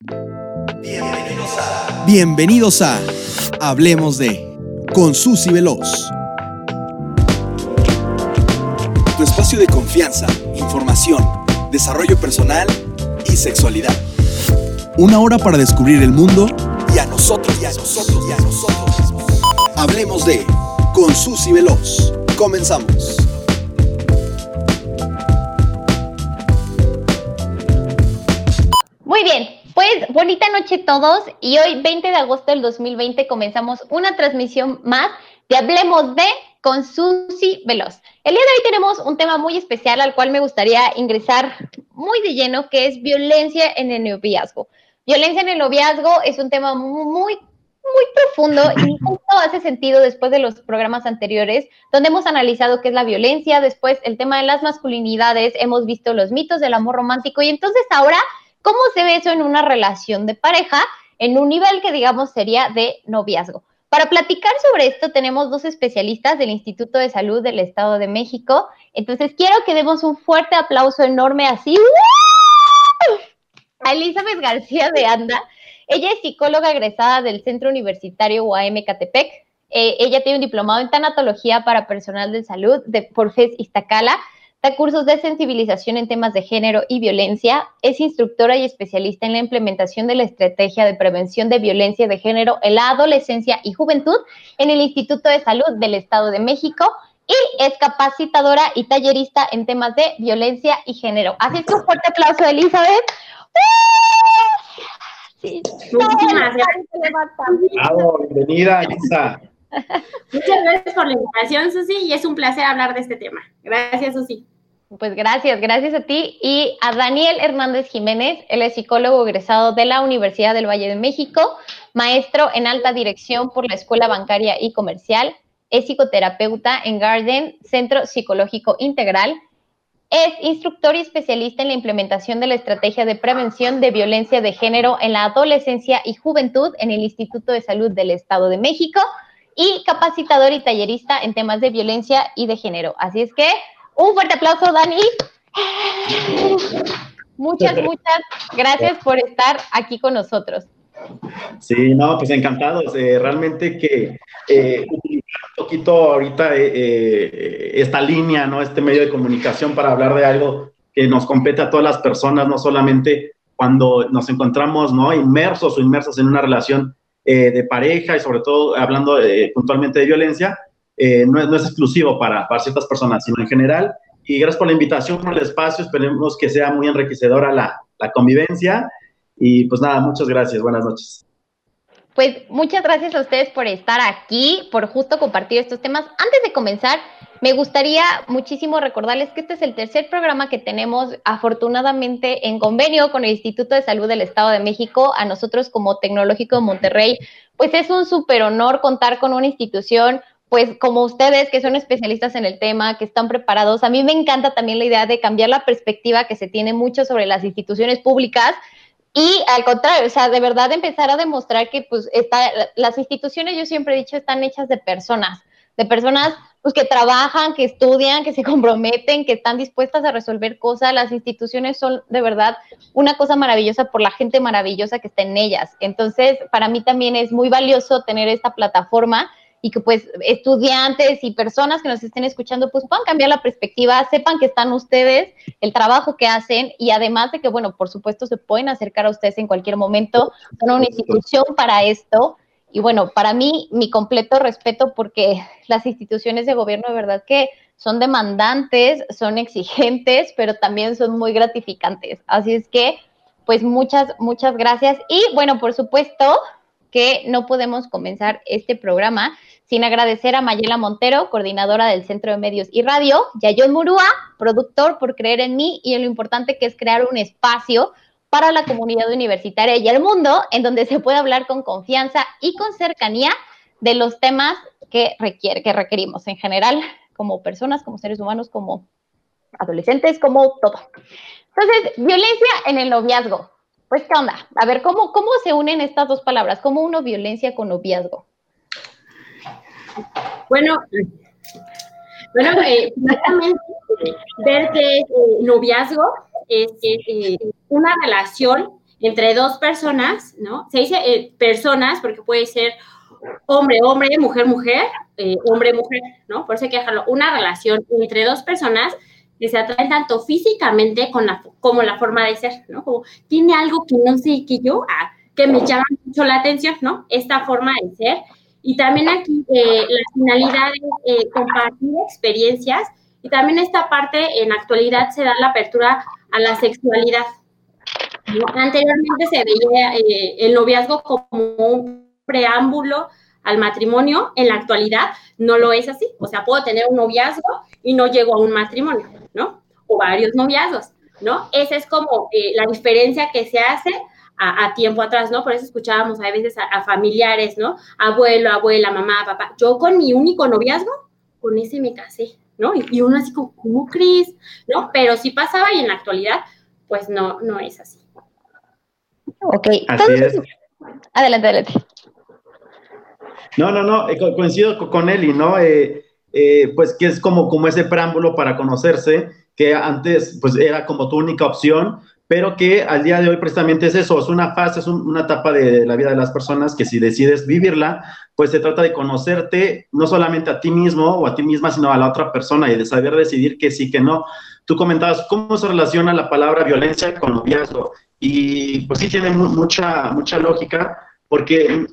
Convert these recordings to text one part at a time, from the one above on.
Bienvenidos a, Bienvenidos a Hablemos de con Susy Veloz. Tu espacio de confianza, información, desarrollo personal y sexualidad. Una hora para descubrir el mundo y a nosotros y a nosotros y a nosotros Hablemos de con Susy Veloz. Comenzamos. Muy bien, pues bonita noche todos y hoy 20 de agosto del 2020 comenzamos una transmisión más de Hablemos de con Susy Veloz. El día de hoy tenemos un tema muy especial al cual me gustaría ingresar muy de lleno, que es violencia en el noviazgo. Violencia en el noviazgo es un tema muy, muy profundo y justo hace sentido después de los programas anteriores, donde hemos analizado qué es la violencia, después el tema de las masculinidades, hemos visto los mitos del amor romántico y entonces ahora, ¿cómo se ve eso en una relación de pareja? En un nivel que digamos sería de noviazgo. Para platicar sobre esto tenemos dos especialistas del Instituto de Salud del Estado de México. Entonces quiero que demos un fuerte aplauso enorme así a Elizabeth García de Anda. Ella es psicóloga egresada del Centro Universitario UAM Catepec. Eh, ella tiene un diplomado en tanatología para personal de salud de Porfes Iztacala. Da cursos de sensibilización en temas de género y violencia. Es instructora y especialista en la implementación de la estrategia de prevención de violencia de género en la adolescencia y juventud en el Instituto de Salud del Estado de México y es capacitadora y tallerista en temas de violencia y género. Así que un fuerte aplauso, Elizabeth. Sí. Muchísimas gracias. bienvenida, Isa. Muchas gracias por la invitación, Susi, y es un placer hablar de este tema. Gracias, Susi. Pues gracias, gracias a ti y a Daniel Hernández Jiménez, él es psicólogo egresado de la Universidad del Valle de México, maestro en alta dirección por la Escuela Bancaria y Comercial, es psicoterapeuta en Garden, Centro Psicológico Integral, es instructor y especialista en la implementación de la estrategia de prevención de violencia de género en la adolescencia y juventud en el Instituto de Salud del Estado de México y capacitador y tallerista en temas de violencia y de género. Así es que un fuerte aplauso, Dani. Muchas, muchas gracias por estar aquí con nosotros. Sí, no, pues encantados. Eh, realmente que eh, poquito ahorita eh, eh, esta línea, ¿no? Este medio de comunicación para hablar de algo que nos compete a todas las personas, no solamente cuando nos encontramos, ¿no? Inmersos o inmersas en una relación eh, de pareja y sobre todo hablando puntualmente de violencia, no es, no, es, exclusivo para, para ciertas personas, sino en general. Y gracias por la invitación, por el espacio, esperemos que sea muy enriquecedora la, la convivencia. Y pues nada, muchas gracias, buenas noches. Pues muchas gracias a ustedes por estar aquí, por justo compartir estos temas. Antes de comenzar, me gustaría muchísimo recordarles que este es el tercer programa que tenemos afortunadamente en convenio con el Instituto de Salud del Estado de México. A nosotros como Tecnológico de Monterrey, pues es un súper honor contar con una institución pues como ustedes que son especialistas en el tema, que están preparados, a mí me encanta también la idea de cambiar la perspectiva que se tiene mucho sobre las instituciones públicas, y al contrario, o sea, de verdad empezar a demostrar que pues está, las instituciones, yo siempre he dicho, están hechas de personas, de personas pues que trabajan, que estudian, que se comprometen, que están dispuestas a resolver cosas. Las instituciones son de verdad una cosa maravillosa por la gente maravillosa que está en ellas. Entonces, para mí también es muy valioso tener esta plataforma y que pues estudiantes y personas que nos estén escuchando pues puedan cambiar la perspectiva, sepan que están ustedes, el trabajo que hacen y además de que bueno, por supuesto se pueden acercar a ustedes en cualquier momento, son una institución para esto y bueno, para mí mi completo respeto porque las instituciones de gobierno de verdad que son demandantes, son exigentes, pero también son muy gratificantes. Así es que pues muchas, muchas gracias y bueno, por supuesto, que no podemos comenzar este programa sin agradecer a Mayela Montero, coordinadora del Centro de Medios y Radio, y a John Murúa, productor, por creer en mí y en lo importante que es crear un espacio para la comunidad universitaria y el mundo en donde se puede hablar con confianza y con cercanía de los temas que, requiere, que requerimos en general como personas, como seres humanos, como adolescentes, como todo. Entonces, violencia en el noviazgo. Pues, ¿qué onda? A ver, ¿cómo, cómo se unen estas dos palabras? ¿Cómo uno violencia con noviazgo? Bueno, bueno, eh, ver que eh, noviazgo es eh, una relación entre dos personas, ¿no? Se dice eh, personas porque puede ser hombre, hombre, mujer, mujer, eh, hombre, mujer, ¿no? Por eso hay que dejarlo. Una relación entre dos personas que se atraen tanto físicamente con la, como la forma de ser, ¿no? Como tiene algo que no sé que yo, ah, que me llama mucho la atención, ¿no? Esta forma de ser. Y también aquí eh, la finalidad es eh, compartir experiencias y también esta parte en actualidad se da la apertura a la sexualidad. Anteriormente se veía eh, el noviazgo como un preámbulo al matrimonio, en la actualidad no lo es así. O sea, puedo tener un noviazgo y no llego a un matrimonio, ¿no? O varios noviazgos, ¿no? Esa es como la diferencia que se hace a, tiempo atrás, ¿no? Por eso escuchábamos a veces a, familiares, ¿no? Abuelo, abuela, mamá, papá. Yo con mi único noviazgo, con ese me casé, ¿no? Y, uno así como, ¿cómo crees? ¿No? Pero sí pasaba y en la actualidad, pues no, no es así. Ok. Así es. Adelante, adelante. No, no, no, eh, coincido con Eli, ¿no? Eh, eh, pues que es como, como ese preámbulo para conocerse, que antes pues era como tu única opción, pero que al día de hoy precisamente es eso, es una fase, es una etapa de la vida de las personas que si decides vivirla, pues se trata de conocerte no solamente a ti mismo o a ti misma, sino a la otra persona y de saber decidir que sí, que no. Tú comentabas cómo se relaciona la palabra violencia con noviazgo y pues sí tiene mucha, mucha lógica porque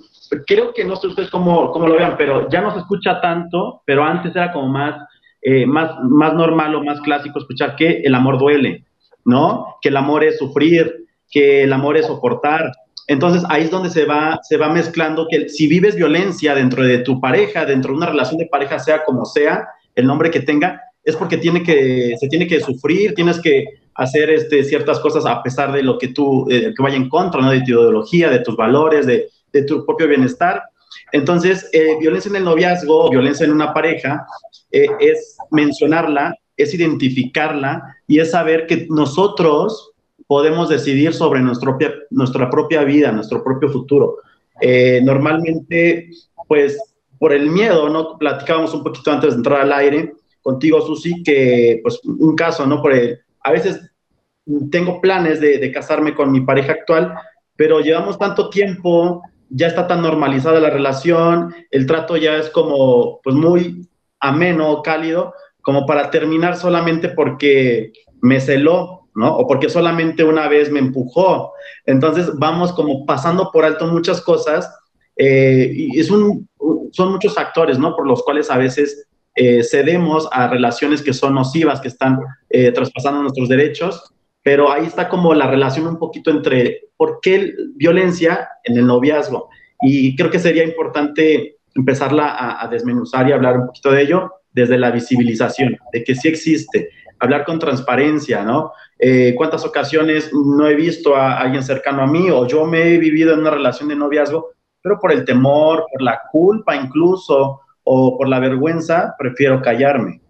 creo que no sé ustedes cómo, cómo lo vean, pero ya no se escucha tanto, pero antes era como más, eh, más, más normal o más clásico escuchar que el amor duele ¿no? Que el amor es sufrir, que el amor es soportar. Entonces ahí es donde se va, se va mezclando que si vives violencia dentro de tu pareja, dentro de una relación de pareja, sea como sea, el nombre que tenga, es porque tiene que, se tiene que sufrir, tienes que hacer este, ciertas cosas a pesar de lo que tú, eh, que vaya en contra, ¿no? De tu ideología, de tus valores, de, tu propio bienestar. Entonces, eh, violencia en el noviazgo, violencia en una pareja, eh, es mencionarla es identificarla y es saber que nosotros podemos decidir sobre nuestra propia, nuestra propia vida, nuestro propio futuro. Eh, normalmente, pues, por el miedo, ¿no? Platicábamos un poquito antes de entrar al aire contigo, Susi, que, pues, un caso, ¿no? Por a veces tengo planes de, de casarme con mi pareja actual, pero llevamos tanto tiempo, ya está tan normalizada la relación, el trato ya es como, pues, muy ameno, cálido, como para terminar solamente porque me celó, ¿no? O porque solamente una vez me empujó. Entonces vamos como pasando por alto muchas cosas eh, y es un, son muchos factores, ¿no? Por los cuales a veces eh, cedemos a relaciones que son nocivas, que están eh, traspasando nuestros derechos, pero ahí está como la relación un poquito entre por qué violencia en el noviazgo. Y creo que sería importante empezarla a, a desmenuzar y hablar un poquito de ello desde la visibilización, de que sí existe, hablar con transparencia, ¿no? Eh, ¿Cuántas ocasiones no he visto a alguien cercano a mí o yo me he vivido en una relación de noviazgo, pero por el temor, por la culpa incluso o por la vergüenza, prefiero callarme?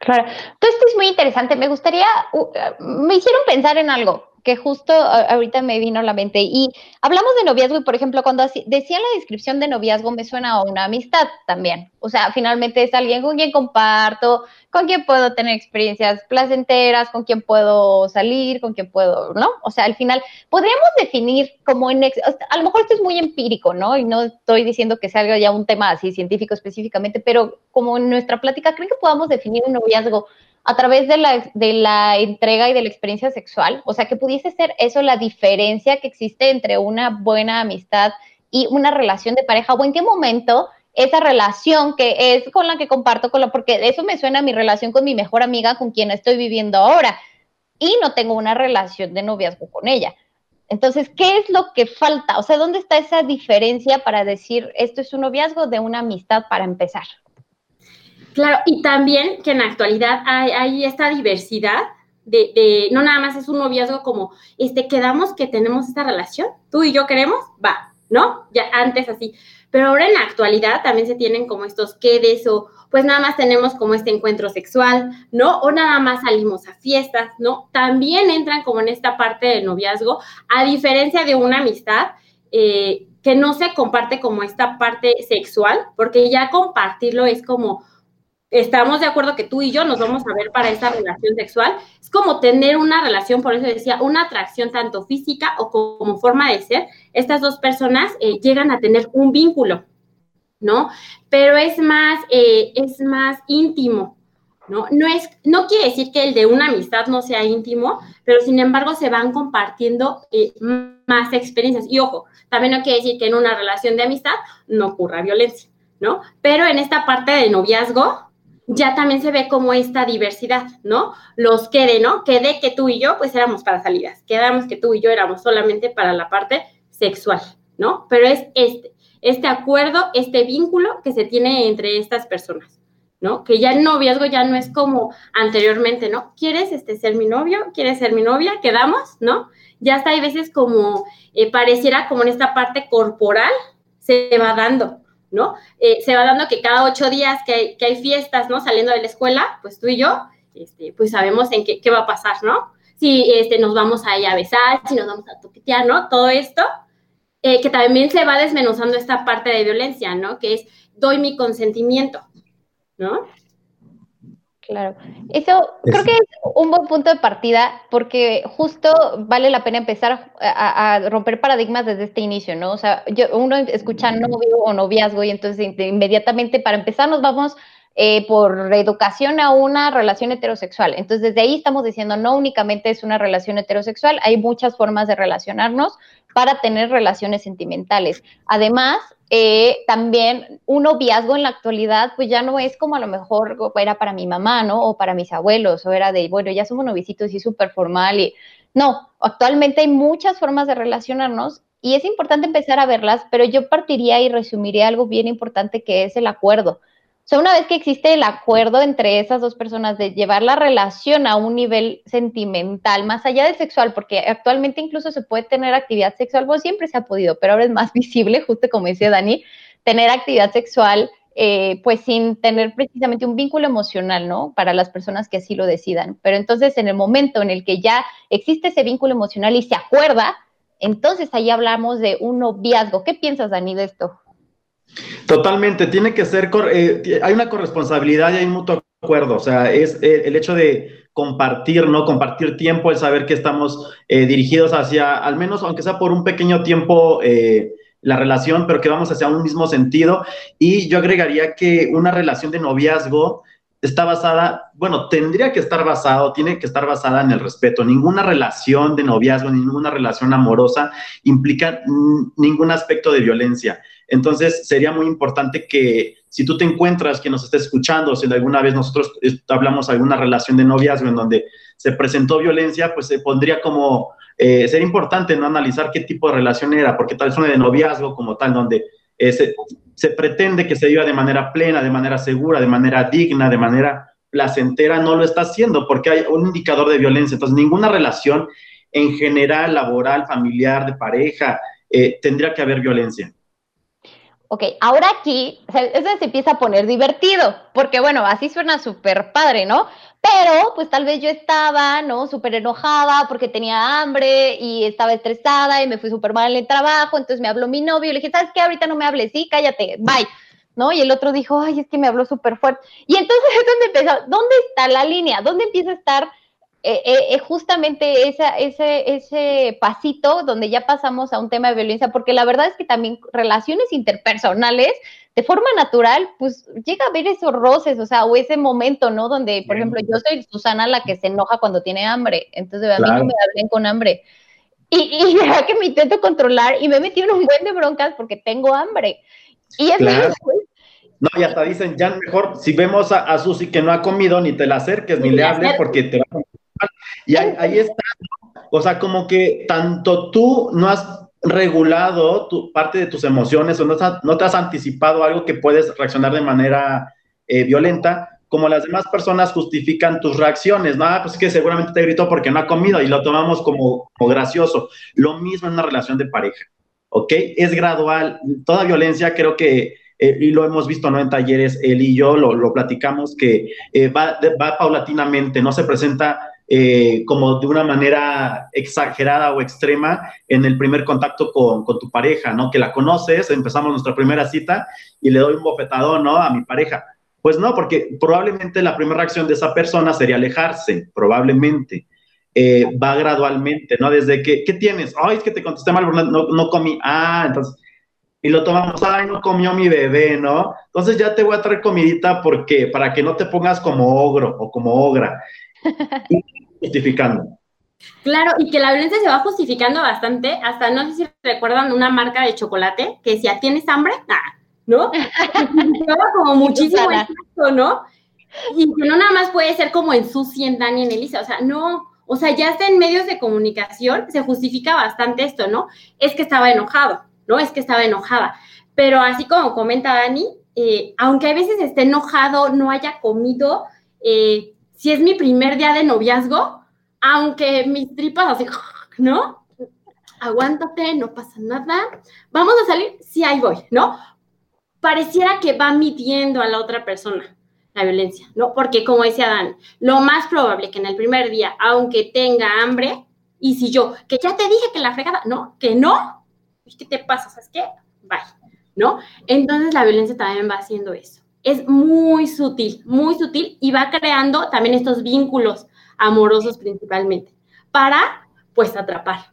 Claro, todo esto es muy interesante. Me gustaría, me hicieron pensar en algo que justo ahorita me vino a la mente. Y hablamos de noviazgo y, por ejemplo, cuando decía la descripción de noviazgo, me suena a una amistad también. O sea, finalmente es alguien con quien comparto, con quien puedo tener experiencias placenteras, con quien puedo salir, con quien puedo, ¿no? O sea, al final, podríamos definir como en, a lo mejor esto es muy empírico, ¿no? Y no estoy diciendo que salga ya un tema así científico específicamente, pero como en nuestra plática, ¿creen que podamos definir un noviazgo? A través de la, de la entrega y de la experiencia sexual. O sea, que pudiese ser eso la diferencia que existe entre una buena amistad y una relación de pareja, o en qué momento esa relación que es con la que comparto, con la, porque eso me suena a mi relación con mi mejor amiga con quien estoy viviendo ahora, y no tengo una relación de noviazgo con ella. Entonces, ¿qué es lo que falta? O sea, ¿dónde está esa diferencia para decir esto es un noviazgo de una amistad para empezar? Claro, y también que en la actualidad hay, esta diversidad de, no nada más es un noviazgo como, este, quedamos que tenemos esta relación, tú y yo queremos, va, ¿no? Ya antes así. Pero ahora en la actualidad también se tienen como estos quedes o pues nada más tenemos como este encuentro sexual, ¿no? O nada más salimos a fiestas, ¿no? También entran como en esta parte del noviazgo, a diferencia de una amistad eh, que no se comparte como esta parte sexual, porque ya compartirlo es como, estamos de acuerdo que tú y yo nos vamos a ver para esta relación sexual. Es como tener una relación, por eso decía, una atracción tanto física o como forma de ser. Estas dos personas eh, llegan a tener un vínculo, ¿no? Pero es más, eh, es más íntimo, ¿no? No, es, no quiere decir que el de una amistad no sea íntimo, pero sin embargo se van compartiendo eh, más experiencias. Y ojo, también no quiere decir que en una relación de amistad no ocurra violencia, ¿no? Pero en esta parte de noviazgo, ya también se ve como esta diversidad, ¿no? Los quede, ¿no? Quede que tú y yo, pues éramos para salidas, quedamos que tú y yo éramos solamente para la parte sexual, ¿no? Pero es este, este acuerdo, este vínculo que se tiene entre estas personas, ¿no? Que ya el noviazgo ya no es como anteriormente, ¿no? ¿Quieres este, ser mi novio? ¿Quieres ser mi novia? ¿Quedamos? ¿No? Ya hasta hay veces como eh, pareciera como en esta parte corporal se va dando, ¿no? Eh, se va dando que cada ocho días que hay, fiestas, ¿no? Saliendo de la escuela, pues tú y yo, este, pues sabemos en qué, va a pasar, ¿no? Si este, nos vamos a, a besar, si nos vamos a toquetear, ¿no? Todo esto, eh, que también se va desmenuzando esta parte de violencia, ¿no? Que es, doy mi consentimiento, ¿no? Claro, eso creo que es un buen punto de partida porque justo vale la pena empezar a, romper paradigmas desde este inicio, ¿no? O sea, uno escucha novio o noviazgo y entonces inmediatamente para empezar nos vamos eh, por educación a una relación heterosexual. Entonces, desde ahí estamos diciendo, no únicamente es una relación heterosexual, hay muchas formas de relacionarnos para tener relaciones sentimentales. Además, eh, también un noviazgo en la actualidad, pues ya no es como a lo mejor era para mi mamá, ¿no? O para mis abuelos, o era de, bueno, ya somos novicitos y súper formal y no, actualmente hay muchas formas de relacionarnos y es importante empezar a verlas, pero yo partiría y resumiría algo bien importante que es el acuerdo sea, una vez que existe el acuerdo entre esas dos personas de llevar la relación a un nivel sentimental, más allá del sexual, porque actualmente incluso se puede tener actividad sexual, pues siempre se ha podido, pero ahora es más visible, justo como decía Dani, tener actividad sexual, eh, pues sin tener precisamente un vínculo emocional, ¿no? Para las personas que así lo decidan. Pero entonces, en el momento en el que ya existe ese vínculo emocional y se acuerda, entonces ahí hablamos de un noviazgo. ¿Qué piensas, Dani, de esto? Totalmente, tiene que ser, eh, hay una corresponsabilidad y hay un mutuo acuerdo, o sea, es eh, el hecho de compartir, ¿no? Compartir tiempo, el saber que estamos eh, dirigidos hacia, al menos, aunque sea por un pequeño tiempo, la relación, pero que vamos hacia un mismo sentido. Y yo agregaría que una relación de noviazgo está basada, bueno, tendría que estar basado, tiene que estar basada en el respeto. Ninguna relación de noviazgo, ninguna relación amorosa implica ningún aspecto de violencia. Entonces, sería muy importante que si tú te encuentras, que nos esté escuchando, si alguna vez nosotros hablamos alguna relación de noviazgo en donde se presentó violencia, pues se pondría como, eh, sería importante no analizar qué tipo de relación era, porque tal vez una de noviazgo como tal, donde eh, se, se, pretende que se viva de manera plena, de manera segura, de manera digna, de manera placentera, no lo está haciendo porque hay un indicador de violencia. Entonces, ninguna relación en general, laboral, familiar, de pareja, eh, tendría que haber violencia. Ok, ahora aquí, eso se empieza a poner divertido, porque bueno, así suena súper padre, ¿no? Pero pues tal vez yo estaba, ¿no? Súper enojada porque tenía hambre y estaba estresada y me fui súper mal en el trabajo, entonces me habló mi novio y le dije, ¿sabes qué? Ahorita no me hables, sí, cállate, bye. ¿No? Y el otro dijo, ay, es que me habló súper fuerte. Y entonces es donde empezó, ¿dónde está la línea? ¿Dónde empieza a estar eh, eh, eh, justamente esa, ese, ese pasito donde ya pasamos a un tema de violencia, porque la verdad es que también relaciones interpersonales, de forma natural, pues llega a haber esos roces, o sea, o ese momento, ¿no? Donde, por ejemplo, yo soy Susana la que se enoja cuando tiene hambre, entonces a mí no me hablen con hambre. Y, y ya que me intento controlar y me he metido en un buen de broncas porque tengo hambre. Y es no, y hasta dicen, ya mejor, si vemos a, a Susi que no ha comido, ni te la acerques, ni le hables, porque te va a y ahí, está. O sea, como que tanto tú no has regulado tu parte de tus emociones o no, no te has anticipado algo que puedes reaccionar de manera eh, violenta, como las demás personas justifican tus reacciones. No, pues es que seguramente te gritó porque no ha comido y lo tomamos como, gracioso. Lo mismo en una relación de pareja, ¿ok? Es gradual. Toda violencia creo que eh, y lo hemos visto ¿no? en talleres, él y yo lo, platicamos, que eh, va, paulatinamente, no se presenta eh, como de una manera exagerada o extrema en el primer contacto con, tu pareja, ¿no? Que la conoces, empezamos nuestra primera cita y le doy un bofetadón, ¿no? A mi pareja. Pues no, porque probablemente la primera reacción de esa persona sería alejarse, probablemente. Eh, va gradualmente, ¿no? Desde que, ¿qué tienes? Ay, es que te contesté mal, no, no comí. Ah, entonces, y lo tomamos, ay, no comió mi bebé, ¿no? Entonces ya te voy a traer comidita porque, para que no te pongas como ogro o como ogra. justificando. Claro, y que la violencia se va justificando bastante, hasta no sé si recuerdan una marca de chocolate que decía, ¿tienes hambre? Ah, ¿no? como muchísimo esto, ¿no? Y que no nada más puede ser como en Susi, en Dani, en Elisa, o sea, no, o sea, ya está en medios de comunicación, se justifica bastante esto, ¿no? Es que estaba enojado, ¿no? Es que estaba enojada. Pero así como comenta Dani, eh, aunque a veces esté enojado, no haya comido, eh, si es mi primer día de noviazgo, aunque mis tripas así, ¿no? Aguántate, no pasa nada. Vamos a salir, sí, ahí voy, ¿no? Pareciera que va midiendo a la otra persona la violencia, ¿no? Porque como decía Dan, lo más probable que en el primer día, aunque tenga hambre, y si yo, que ya te dije que la fregada, no, que no, ¿qué te pasa? ¿Sabes qué? Bye, ¿no? Entonces la violencia también va haciendo eso es muy sutil, muy sutil y va creando también estos vínculos amorosos principalmente para, pues, atrapar,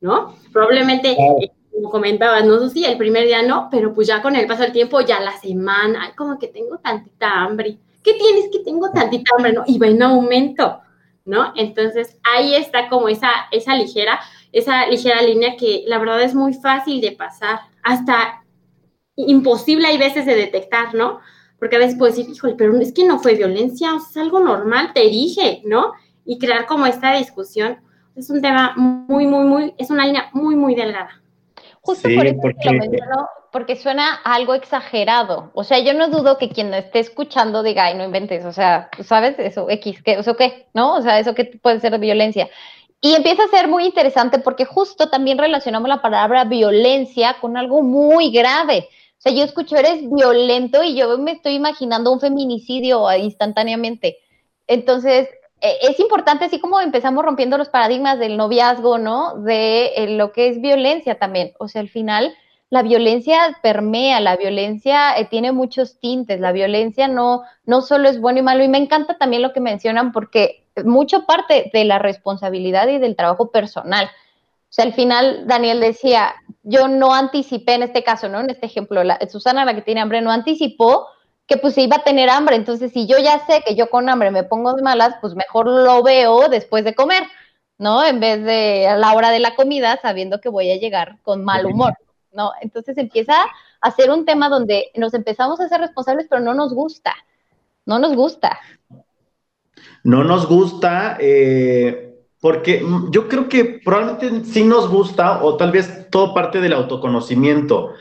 ¿no? Probablemente, eh, como comentabas, no sé si el primer día no, pero pues ya con el paso del tiempo, ya la semana, ay, como que tengo tantita hambre. ¿Qué tienes que tengo tantita hambre? ¿No? Y va en aumento, ¿no? Entonces, ahí está como esa, esa ligera, esa ligera línea que la verdad es muy fácil de pasar, hasta imposible hay veces de detectar, ¿no? Porque a veces puedo decir, híjole, pero es que no fue violencia, o sea, es algo normal, te dije, ¿no? Y crear como esta discusión es un tema muy, muy, muy, es una línea muy, muy delgada. Justo por eso porque... lo menciono, porque suena algo exagerado. O sea, yo no dudo que quien esté escuchando diga, ay, no inventes, o sea, ¿sabes? Eso, X, ¿qué? ¿Eso qué? ¿No? O sea, eso que puede ser violencia. Y empieza a ser muy interesante porque justo también relacionamos la palabra violencia con algo muy grave sea, yo escucho, eres violento y yo me estoy imaginando un feminicidio instantáneamente. Entonces, e, es importante, así como empezamos rompiendo los paradigmas del noviazgo, ¿no? De eh, lo que es violencia también. O sea, al final, la violencia permea, la violencia eh, tiene muchos tintes, la violencia no, no solo es bueno y malo. Y me encanta también lo que mencionan porque mucho parte de la responsabilidad y del trabajo personal. O sea, al final Daniel decía, yo no anticipé en este caso, ¿no? En este ejemplo, la, Susana, la que tiene hambre, no anticipó que pues iba a tener hambre. Entonces, si yo ya sé que yo con hambre me pongo de malas, pues mejor lo veo después de comer, ¿no? En vez de a la hora de la comida, sabiendo que voy a llegar con mal humor, ¿no? Entonces empieza a ser un tema donde nos empezamos a ser responsables, pero no nos gusta, no nos gusta. No nos gusta, eh, porque yo creo que probablemente sí nos gusta o tal vez todo parte del autoconocimiento.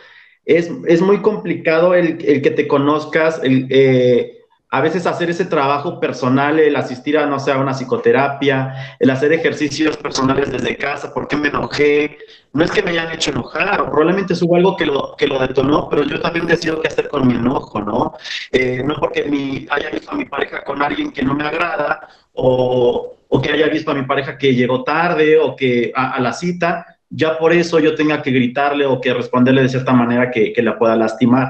Es, es muy complicado el, el, que te conozcas, el, eh, a veces hacer ese trabajo personal, el asistir a, no sé, una psicoterapia, el hacer ejercicios personales desde casa, ¿por qué me enojé? No es que me hayan hecho enojar, o probablemente hubo algo que lo, que lo detonó, pero yo también decido qué hacer con mi enojo, ¿no? Eh, no porque mi, haya visto a mi pareja con alguien que no me agrada, o, o que haya visto a mi pareja que llegó tarde o que a, la cita, ya por eso yo tenga que gritarle o que responderle de cierta manera que, que la pueda lastimar.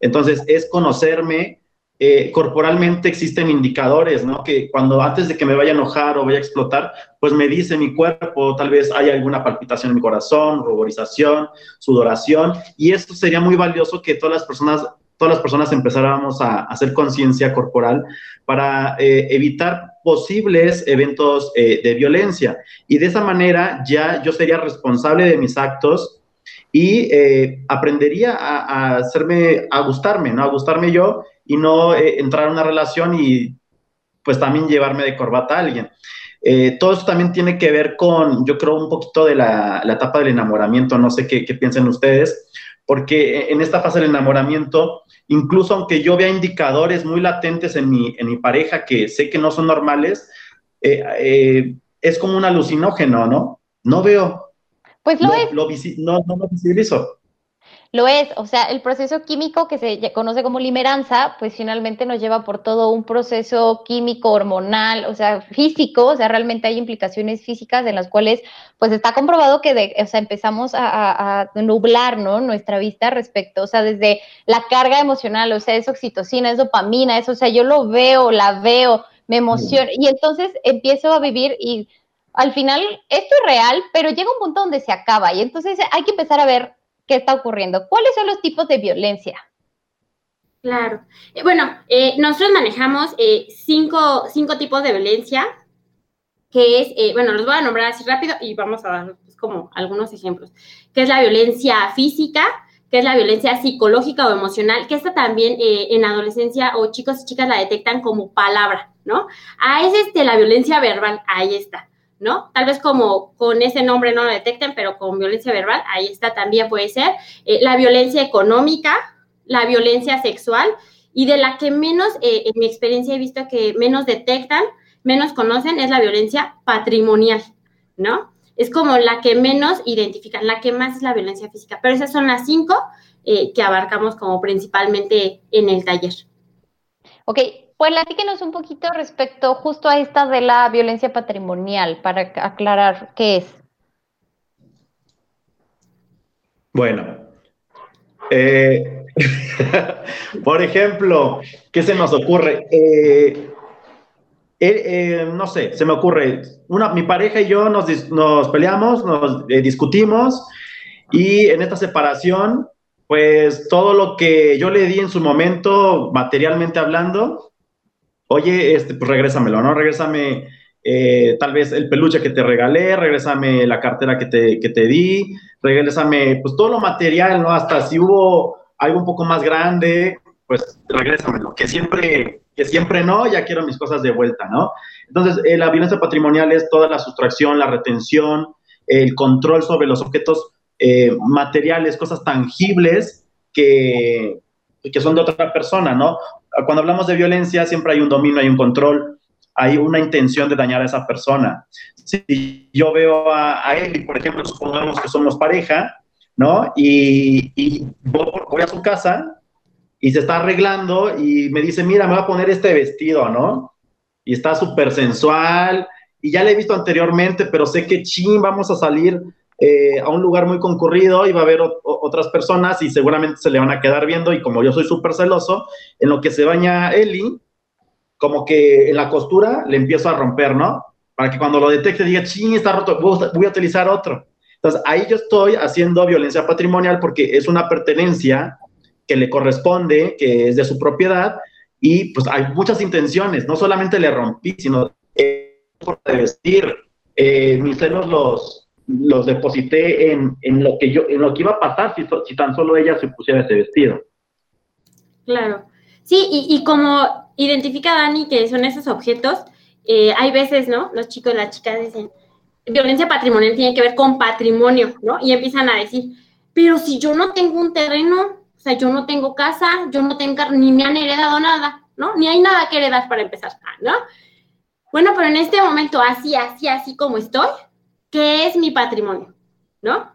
Entonces, es conocerme. Eh, corporalmente existen indicadores, ¿no? Que cuando antes de que me vaya a enojar o vaya a explotar, pues me dice mi cuerpo, tal vez haya alguna palpitación en mi corazón, ruborización, sudoración, y esto sería muy valioso que todas las personas todas las personas empezáramos a, hacer conciencia corporal para eh, evitar posibles eventos eh, de violencia. Y de esa manera ya yo sería responsable de mis actos y eh, aprendería a, hacerme, a gustarme, ¿no? A gustarme yo y no entrar en una relación y pues también llevarme de corbata a alguien. todo esto también tiene que ver con, yo creo, un poquito de la, etapa del enamoramiento, no sé qué, qué piensen ustedes, porque en esta fase del enamoramiento, incluso aunque yo vea indicadores muy latentes en mi, en mi pareja que sé que no son normales, eh, eh, es como un alucinógeno, ¿no? No veo. Pues lo es. no, no lo visibilizo. Lo es, o sea, el proceso químico que se conoce como limeranza, pues finalmente nos lleva por todo un proceso químico, hormonal, o sea, físico, o sea, realmente hay implicaciones físicas en las cuales, pues está comprobado que, de, o sea, empezamos a, a, nublar, ¿no? Nuestra vista respecto, o sea, desde la carga emocional, o sea, es oxitocina, es dopamina, eso, o sea, yo lo veo, la veo, me emociona, y entonces empiezo a vivir y al final esto es real, pero llega un punto donde se acaba y entonces hay que empezar a ver qué está ocurriendo. ¿Cuáles son los tipos de violencia? Claro. Eh, bueno, eh, nosotros manejamos eh, cinco, cinco, tipos de violencia, que es, bueno, los voy a nombrar así rápido y vamos a dar pues, como algunos ejemplos, que es la violencia física, que es la violencia psicológica o emocional, que esta también en adolescencia o chicos y chicas la detectan como palabra, ¿no? Ah, es este, la violencia verbal, ahí está. ¿No? Tal vez como con ese nombre no lo detecten, pero con violencia verbal, ahí está también puede ser. Eh, la violencia económica, la violencia sexual y de la que menos, eh, en mi experiencia he visto que menos detectan, menos conocen, es la violencia patrimonial, ¿no? Es como la que menos identifican, la que más es la violencia física, pero esas son las cinco eh, que abarcamos como principalmente en el taller. Ok, pues platíquenos un poquito respecto justo a esta de la violencia patrimonial, para aclarar qué es. Bueno, eh, por ejemplo, ¿qué se nos ocurre? Eh, eh, no sé, se me ocurre, una, mi pareja y yo nos, nos peleamos, nos discutimos y en esta separación, pues todo lo que yo le di en su momento, materialmente hablando, oye, este, pues regrésamelo, ¿no? Regrésame eh, tal vez el peluche que te regalé, regrésame la cartera que te, que te di, regrésame pues todo lo material, ¿no? Hasta si hubo algo un poco más grande, pues regrésamelo, que siempre, que siempre no, ya quiero mis cosas de vuelta, ¿no? Entonces, eh, la violencia patrimonial es toda la sustracción, la retención, el control sobre los objetos eh, materiales, cosas tangibles que, que son de otra persona, ¿no? Cuando hablamos de violencia siempre hay un dominio, hay un control, hay una intención de dañar a esa persona. Si yo veo a, a él, por ejemplo, supongamos que somos pareja, ¿no? Y, voy a su casa y se está arreglando y me dice, mira, me voy a poner este vestido, ¿no? Y está súper sensual y ya le he visto anteriormente, pero sé que ching, vamos a salir eh, a un lugar muy concurrido y va a haber otras personas y seguramente se le van a quedar viendo y como yo soy súper celoso, en lo que se baña Eli, como que en la costura le empiezo a romper, ¿no? Para que cuando lo detecte diga, ching, está roto, voy a utilizar otro. Entonces ahí yo estoy haciendo violencia patrimonial porque es una pertenencia que le corresponde, que es de su propiedad y pues hay muchas intenciones, no solamente le rompí, sino eh, por vestir, eh, mis celos los, los deposité en, lo que yo, en lo que iba a pasar si, si, tan solo ella se pusiera ese vestido. Claro. Sí, y, como identifica Dani que son esos objetos, eh, hay veces, ¿no? Los chicos, las chicas dicen, violencia patrimonial tiene que ver con patrimonio, ¿no? Y empiezan a decir, pero si yo no tengo un terreno, o sea, yo no tengo casa, yo no tengo, ni me han heredado nada, ¿no? Ni hay nada que heredar para empezar, ¿no? Bueno, pero en este momento, así, así, así como estoy, ¿qué es mi patrimonio? ¿No?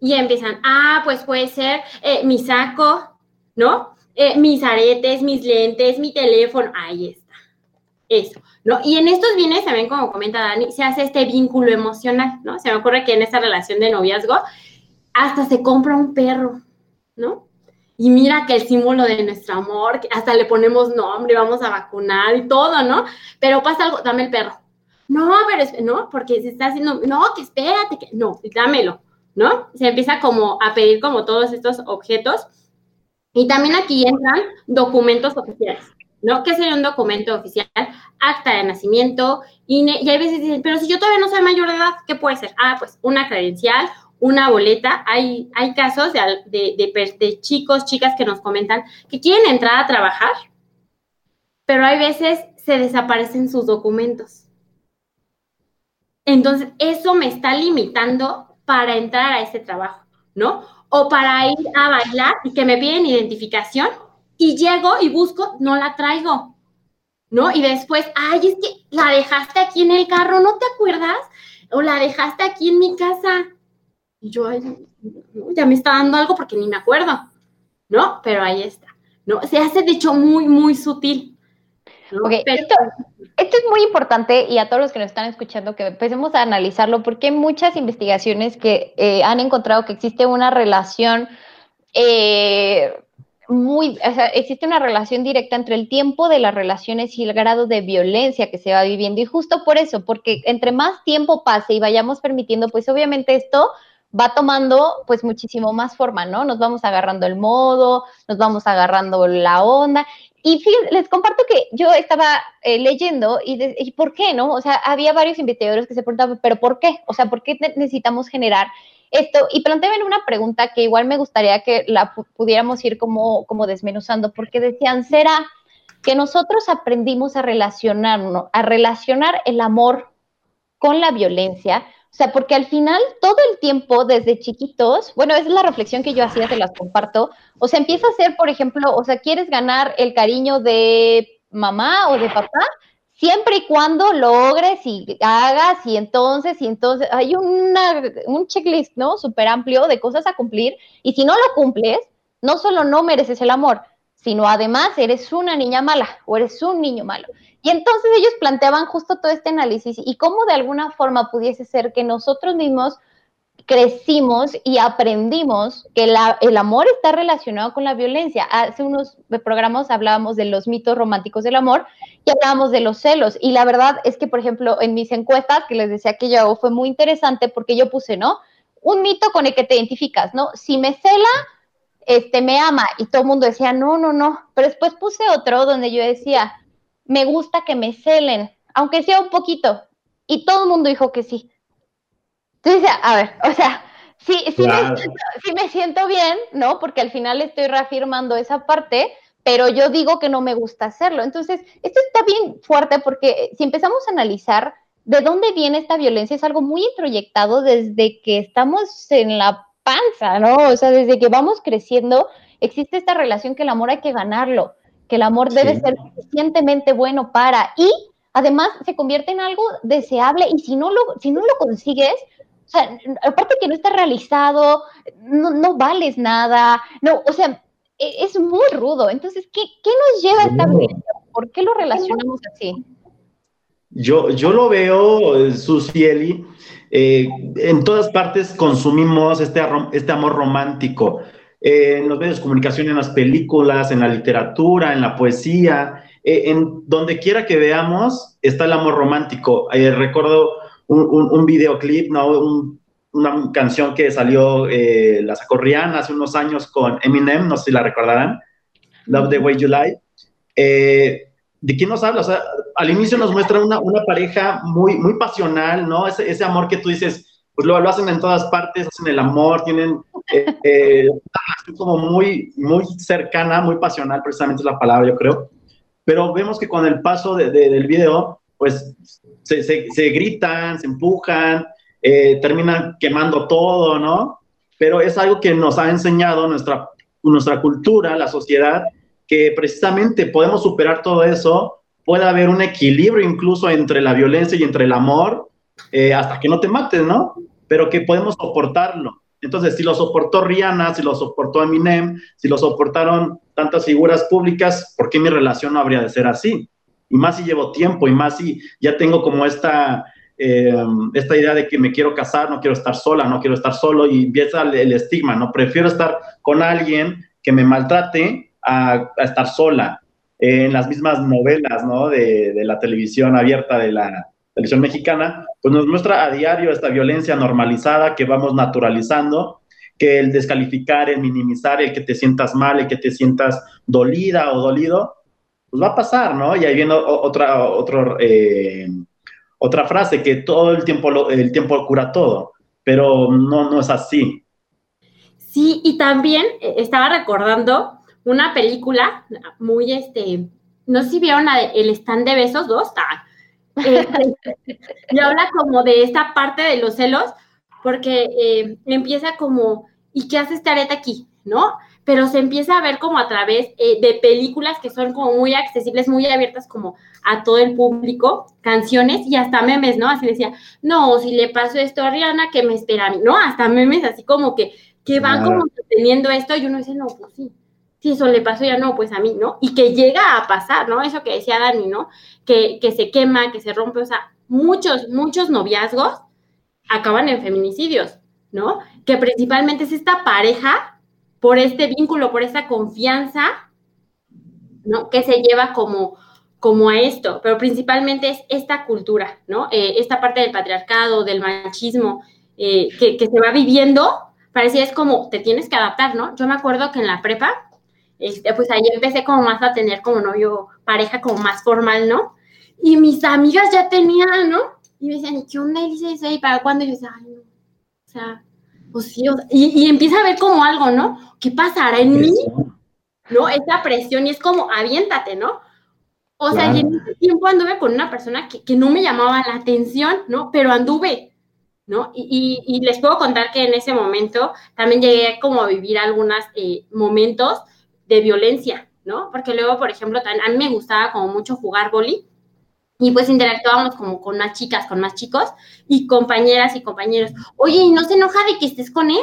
Y empiezan, ah, pues puede ser eh, mi saco, ¿no? Eh, mis aretes, mis lentes, mi teléfono, ahí está. Eso, ¿no? Y en estos bienes también, como comenta Dani, se hace este vínculo emocional, ¿no? Se me ocurre que en esta relación de noviazgo hasta se compra un perro, ¿no? Y mira que el símbolo de nuestro amor, hasta le ponemos nombre, vamos a vacunar y todo, ¿no? Pero pasa algo, dame el perro, no, pero no, porque se está haciendo, no, que espérate, que no, dámelo, ¿no? Se empieza como a pedir como todos estos objetos. Y también aquí entran documentos oficiales, ¿no? ¿Qué sería un documento oficial? Acta de nacimiento, y hay veces dicen, pero si yo todavía no soy mayor de edad, ¿qué puede ser? Ah, pues una credencial, una boleta. Hay, hay casos de, de, de chicos, chicas que nos comentan que quieren entrar a trabajar, pero hay veces se desaparecen sus documentos. Entonces, eso me está limitando para entrar a ese trabajo, ¿no? O para ir a bailar y que me piden identificación y llego y busco, no la traigo, ¿no? Y después, ay, es que la dejaste aquí en el carro, ¿no te acuerdas? O la dejaste aquí en mi casa. Y yo, ya me está dando algo porque ni me acuerdo, ¿no? Pero ahí está, ¿no? Se hace de hecho muy, muy sutil. esto, es muy importante y a todos los que nos están escuchando que empecemos a analizarlo porque hay muchas investigaciones que eh, han encontrado que existe una relación eh, muy, o sea, existe una relación directa entre el tiempo de las relaciones y el grado de violencia que se va viviendo. Y justo por eso, porque entre más tiempo pase y vayamos permitiendo, pues obviamente esto va tomando pues muchísimo más forma, ¿no? Nos vamos agarrando el modo, nos vamos agarrando la onda. Y les comparto que yo estaba eh, leyendo y, y, ¿por qué, no? O sea, había varios investigadores que se preguntaban, ¿pero por qué? O sea, ¿por qué necesitamos generar esto, y planteaban una pregunta que igual me gustaría que la pudiéramos ir como, como desmenuzando, porque decían, ¿será que nosotros aprendimos a relacionarnos, a relacionar el amor con la violencia? O sea, porque al final todo el tiempo, desde chiquitos, bueno, esa es la reflexión que yo hacía, se las comparto. O sea, empieza a ser, por ejemplo, o sea, quieres ganar el cariño de mamá o de papá, siempre y cuando logres y hagas y entonces, y entonces, hay una, un checklist, ¿no? Súper amplio de cosas a cumplir y si no lo cumples, no solo no mereces el amor, sino además eres una niña mala o eres un niño malo. Y entonces ellos planteaban justo todo este análisis y cómo de alguna forma pudiese ser que nosotros mismos crecimos y aprendimos que el amor está relacionado con la violencia. Hace unos programas hablábamos de los mitos románticos del amor y hablábamos de los celos. Y la verdad es que, por ejemplo, en mis encuestas, que les decía que yo hago, fue muy interesante porque yo puse, ¿no? Un mito con el que te identificas, ¿no? Si me cela, este, me ama. Y todo el mundo decía, no, no, no. Pero después puse otro donde yo decía, me gusta que me celen, aunque sea un poquito. Y todo el mundo dijo que sí. Entonces, a ver, o sea, sí, sí, me siento, sí me siento bien, ¿no? Porque al final estoy reafirmando esa parte, pero yo digo que no me gusta hacerlo. Entonces, esto está bien fuerte porque si empezamos a analizar de dónde viene esta violencia, es algo muy introyectado desde que estamos en la panza, ¿no? O sea, desde que vamos creciendo, existe esta relación que el amor hay que ganarlo, que el amor debe ser suficientemente bueno para y además se convierte en algo deseable y si no lo, si no lo consigues, o sea, aparte que no está realizado, no, vales nada, no, o sea, e, es muy rudo. Entonces, ¿qué, nos lleva a esta violencia? ¿Por qué lo relacionamos así? Yo, yo lo veo, Susi Eli, eh, en todas partes consumimos este, este amor romántico. Eh, en los medios de comunicación, en las películas, en la literatura, en la poesía, eh, en donde quiera que veamos, está el amor romántico. recuerdo un, videoclip, ¿no? una canción que salió, eh, la sacó Rihanna hace unos años con Eminem, no sé si la recordarán, Love the Way You Lie. ¿De quién nos habla? O sea, al inicio nos muestra una, una pareja muy, muy pasional, ¿no? Ese, ese, amor que tú dices, pues lo, lo hacen en todas partes, hacen el amor, tienen eh, eh como muy, muy cercana, muy pasional, precisamente es la palabra, yo creo. Pero vemos que con el paso de, del video, pues se, se, gritan, se empujan, eh, terminan quemando todo, ¿no? Pero es algo que nos ha enseñado nuestra, nuestra cultura, la sociedad, que precisamente podemos superar todo eso, puede haber un equilibrio incluso entre la violencia y entre el amor, eh, hasta que no te mates, ¿no? Pero que podemos soportarlo. Entonces, si lo soportó Rihanna, si lo soportó Eminem, si lo soportaron tantas figuras públicas, ¿por qué mi relación no habría de ser así? y más si llevo tiempo y más si ya tengo como esta, eh, esta idea de que me quiero casar, no quiero estar sola, no quiero estar solo y empieza el, estigma, ¿no? Prefiero estar con alguien que me maltrate a, estar sola. en las mismas novelas, ¿no? De, de, la televisión abierta de la televisión mexicana, pues nos muestra a diario esta violencia normalizada que vamos naturalizando, que el descalificar, el minimizar, el que te sientas mal, el que te sientas dolida o dolido, pues va a pasar, ¿no? Y ahí viene otra, otro, eh, otra frase, que todo el tiempo, el tiempo cura todo, pero no, no es así. Sí, y también eh, estaba recordando una película muy, este, no sé si vieron la de El stand de besos 2, ah, este, y habla como de esta parte de los celos, porque eh, empieza como, ¿y qué hace esta areta aquí? ¿No? pero se empieza a ver como a través eh, de películas que son como muy accesibles, muy abiertas como a todo el público, canciones y hasta memes, ¿no? Así decía, no, si le pasó esto a Rihanna, ¿qué me espera a mí? No, hasta memes así como que, que van como teniendo esto y uno dice, no, pues sí, si eso le pasó ya no, pues a mí, ¿no? Y que llega a pasar, ¿no? Eso que decía Dani, ¿no? Que, que se quema, que se rompe, o sea, muchos, muchos noviazgos acaban en feminicidios, ¿no? Que principalmente es esta pareja por este vínculo, por esta confianza, ¿no? Que se lleva como, como a esto, pero principalmente es esta cultura, ¿no? Eh, esta parte del patriarcado, del machismo, eh, que, que, se va viviendo, parecía es como, te tienes que adaptar, ¿no? Yo me acuerdo que en la prepa, este, pues ahí empecé como más a tener como novio, pareja como más formal, ¿no? Y mis amigas ya tenían, ¿no? Y me decían, ¿qué onda? Y dices, ¿y para cuándo? Y yo decía, ay, no. O sea, pues sí, y, y, empieza a ver como algo, ¿no? ¿Qué pasará en mí? ¿No? Esa presión y es como, aviéntate, ¿no? O sea, y en ese tiempo anduve con una persona que, que, no me llamaba la atención, ¿no? Pero anduve, ¿no? Y, y, y, les puedo contar que en ese momento también llegué como a vivir algunos eh, momentos de violencia, ¿no? Porque luego, por ejemplo, a mí me gustaba como mucho jugar boli y pues interactuábamos como con más chicas, con más chicos y compañeras y compañeros. Oye, ¿y no se enoja de que estés con él?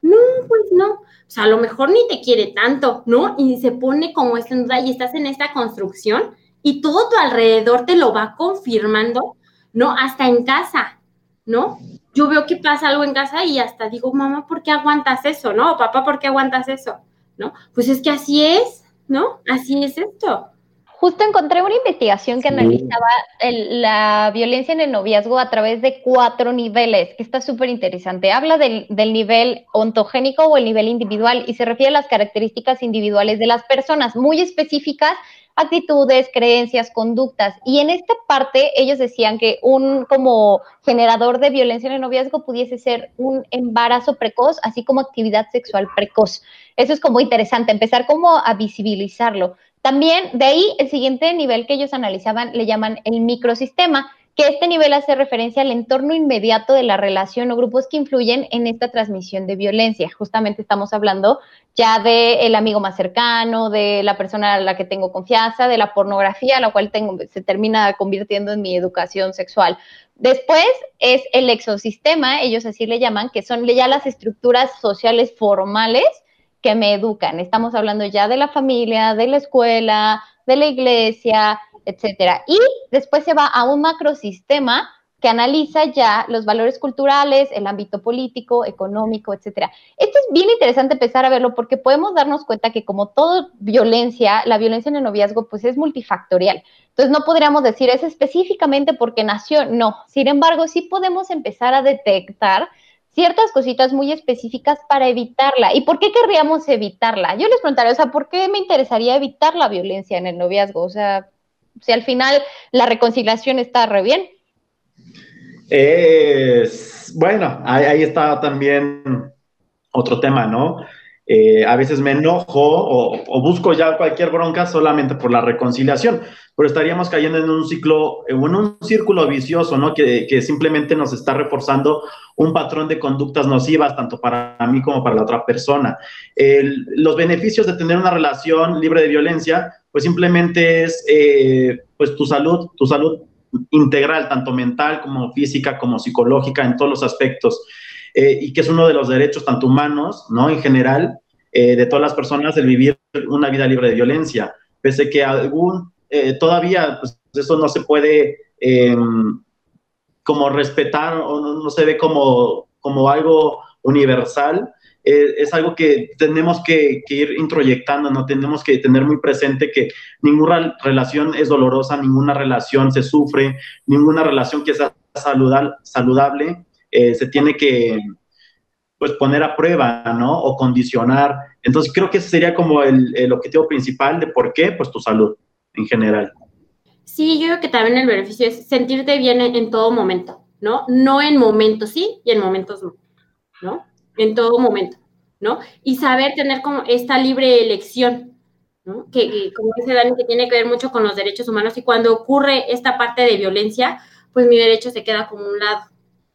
No, pues no. O sea, a lo mejor ni te quiere tanto, ¿no? Y se pone como esta y estás en esta construcción y todo tu alrededor te lo va confirmando, ¿no? Hasta en casa, ¿no? Yo veo que pasa algo en casa y hasta digo, mamá, ¿por qué aguantas eso? ¿No? Papá, ¿por qué aguantas eso? ¿No? Pues es que así es, ¿no? Así es esto. Justo encontré una investigación que analizaba el, la violencia en el noviazgo a través de cuatro niveles, que está súper interesante. Habla del, del, nivel ontogénico o el nivel individual y se refiere a las características individuales de las personas, muy específicas, actitudes, creencias, conductas. Y en esta parte ellos decían que un como generador de violencia en el noviazgo pudiese ser un embarazo precoz, así como actividad sexual precoz. Eso es como interesante, empezar como a visibilizarlo. También de ahí el siguiente nivel que ellos analizaban le llaman el microsistema, que este nivel hace referencia al entorno inmediato de la relación o grupos que influyen en esta transmisión de violencia. Justamente estamos hablando ya del el amigo más cercano, de la persona a la que tengo confianza, de la pornografía, la cual se termina convirtiendo en mi educación sexual. Después es el exosistema, ellos así le llaman, que son ya las estructuras sociales formales que me educan. Estamos hablando ya de la familia, de la escuela, de la iglesia, etcétera. Y después se va a un macrosistema que analiza ya los valores culturales, el ámbito político, económico, etcétera. Esto es bien interesante empezar a verlo porque podemos darnos cuenta que como todo violencia, la violencia en el noviazgo pues es multifactorial. Entonces no podríamos decir es específicamente porque nació, no. Sin embargo, sí podemos empezar a detectar ciertas cositas muy específicas para evitarla. ¿Y por qué querríamos evitarla? Yo les preguntaría, o sea, ¿por qué me interesaría evitar la violencia en el noviazgo? O sea, si al final la reconciliación está re bien. bueno, ahí, ahí, está también otro tema, ¿no? Eh, a veces me enojo o, busco ya cualquier bronca solamente por la reconciliación, pero estaríamos cayendo en un ciclo, en un círculo vicioso, ¿no? Que, simplemente nos está reforzando un patrón de conductas nocivas, tanto para mí como para la otra persona. Los beneficios de tener una relación libre de violencia, pues simplemente es eh, pues tu salud, tu salud integral, tanto mental como física, como psicológica, en todos los aspectos. Eh, y que es uno de los derechos, tanto humanos, ¿no? En general, eh, de todas las personas, el vivir una vida libre de violencia. Pese que algún, eh, todavía, pues eso no se puede em, como respetar o no, se ve como, como algo universal, es algo que tenemos que, ir introyectando, no tenemos que tener muy presente que ninguna relación es dolorosa, ninguna relación se sufre, ninguna relación que sea saludable eh, se tiene que pues poner a prueba, ¿no? O condicionar. Entonces creo que ese sería como el, objetivo principal de por qué, pues tu salud en general. Sí, yo creo que también el beneficio es sentirte bien en, en todo momento, ¿no? No en momentos sí y en momentos no, ¿no? en todo momento, ¿no? Y saber tener como esta libre elección, ¿no? Que, que, como dice Dani, que tiene que ver mucho con los derechos humanos y cuando ocurre esta parte de violencia, pues mi derecho se queda como un lado,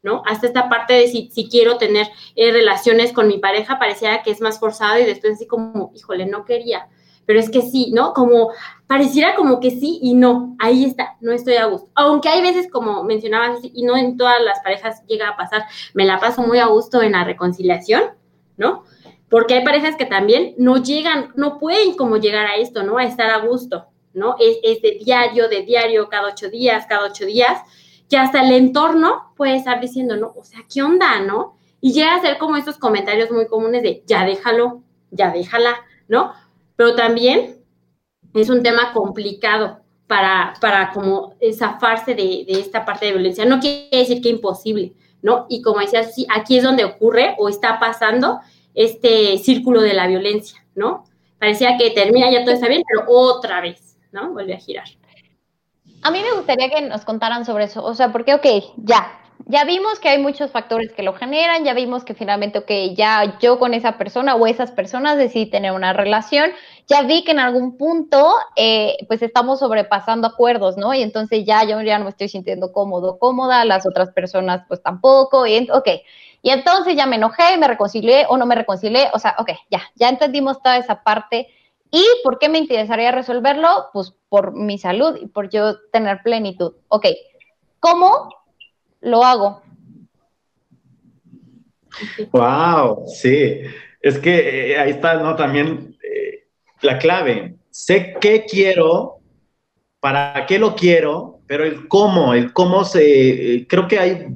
¿no? Hasta esta parte de si, si quiero tener eh, relaciones con mi pareja, parecía que es más forzado y después así como, híjole, no quería, pero es que sí, ¿no? Como pareciera como que sí y no, ahí está, no estoy a gusto. Aunque hay veces, como mencionabas, y no en todas las parejas llega a pasar, me la paso muy a gusto en la reconciliación, ¿no? Porque hay parejas que también no llegan, no pueden como llegar a esto, ¿no? A estar a gusto, ¿no? Es, es de diario, de diario, cada ocho días, cada ocho días que hasta el entorno puede estar diciendo, no, o sea, ¿qué onda, no? Y llega a ser como estos comentarios muy comunes de, ya déjalo, ya déjala, ¿no? Pero también es un tema complicado para, para como zafarse de, de esta parte de violencia. No quiere decir que imposible, ¿no? Y como decías, sí, aquí es donde ocurre o está pasando este círculo de la violencia, ¿no? Parecía que termina, ya todo está bien, pero otra vez, ¿no? Vuelve a girar. A mí me gustaría que nos contaran sobre eso, o sea, porque, ok, ya, ya vimos que hay muchos factores que lo generan, ya vimos que finalmente, ok, ya yo con esa persona o esas personas decidí tener una relación, ya vi que en algún punto, eh, pues estamos sobrepasando acuerdos, ¿no? Y entonces ya yo ya no me estoy sintiendo cómodo, cómoda, las otras personas pues tampoco, y ok. Y entonces ya me enojé, me reconcilié o no me reconcilié, o sea, ok, ya, ya entendimos toda esa parte ¿Y por qué me interesaría resolverlo? Pues por mi salud y por yo tener plenitud. Ok, ¿cómo lo hago? Wow, sí. Es que eh, ahí está, ¿no? También eh, la clave. Sé qué quiero, para qué lo quiero, pero el cómo, el cómo se, eh, creo que ahí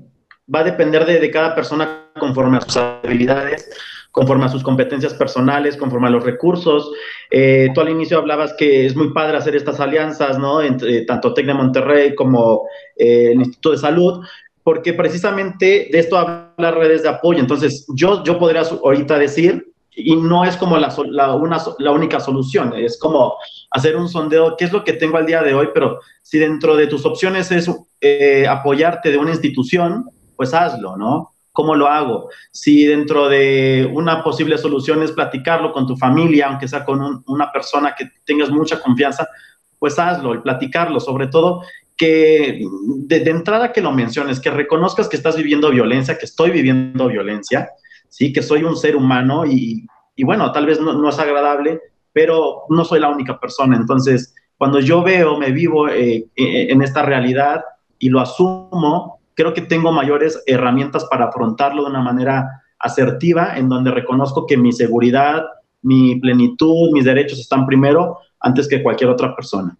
va a depender de, de cada persona conforme a sus habilidades, conforme a sus competencias personales, conforme a los recursos. Eh, tú al inicio hablabas que es muy padre hacer estas alianzas, ¿no? Entre tanto Tec de Monterrey como eh, el Instituto de Salud, porque precisamente de esto habla redes de apoyo. Entonces, yo, yo podría ahorita decir, y no es como la, la, una, la única solución, es como hacer un sondeo, qué es lo que tengo al día de hoy, pero si dentro de tus opciones es eh, apoyarte de una institución, pues hazlo, ¿no? ¿Cómo lo hago? Si dentro de una posible solución es platicarlo con tu familia, aunque sea con una persona que tengas mucha confianza, pues hazlo y platicarlo, sobre todo que de, entrada que lo menciones, que reconozcas que estás viviendo violencia, que estoy viviendo violencia, sí, que soy un ser humano y, bueno, tal vez no, es agradable, pero no soy la única persona. Entonces, cuando yo veo, me vivo eh, eh, en esta realidad y lo asumo, creo que tengo mayores herramientas para afrontarlo de una manera asertiva, en donde reconozco que mi seguridad, mi plenitud, mis derechos están primero antes que cualquier otra persona.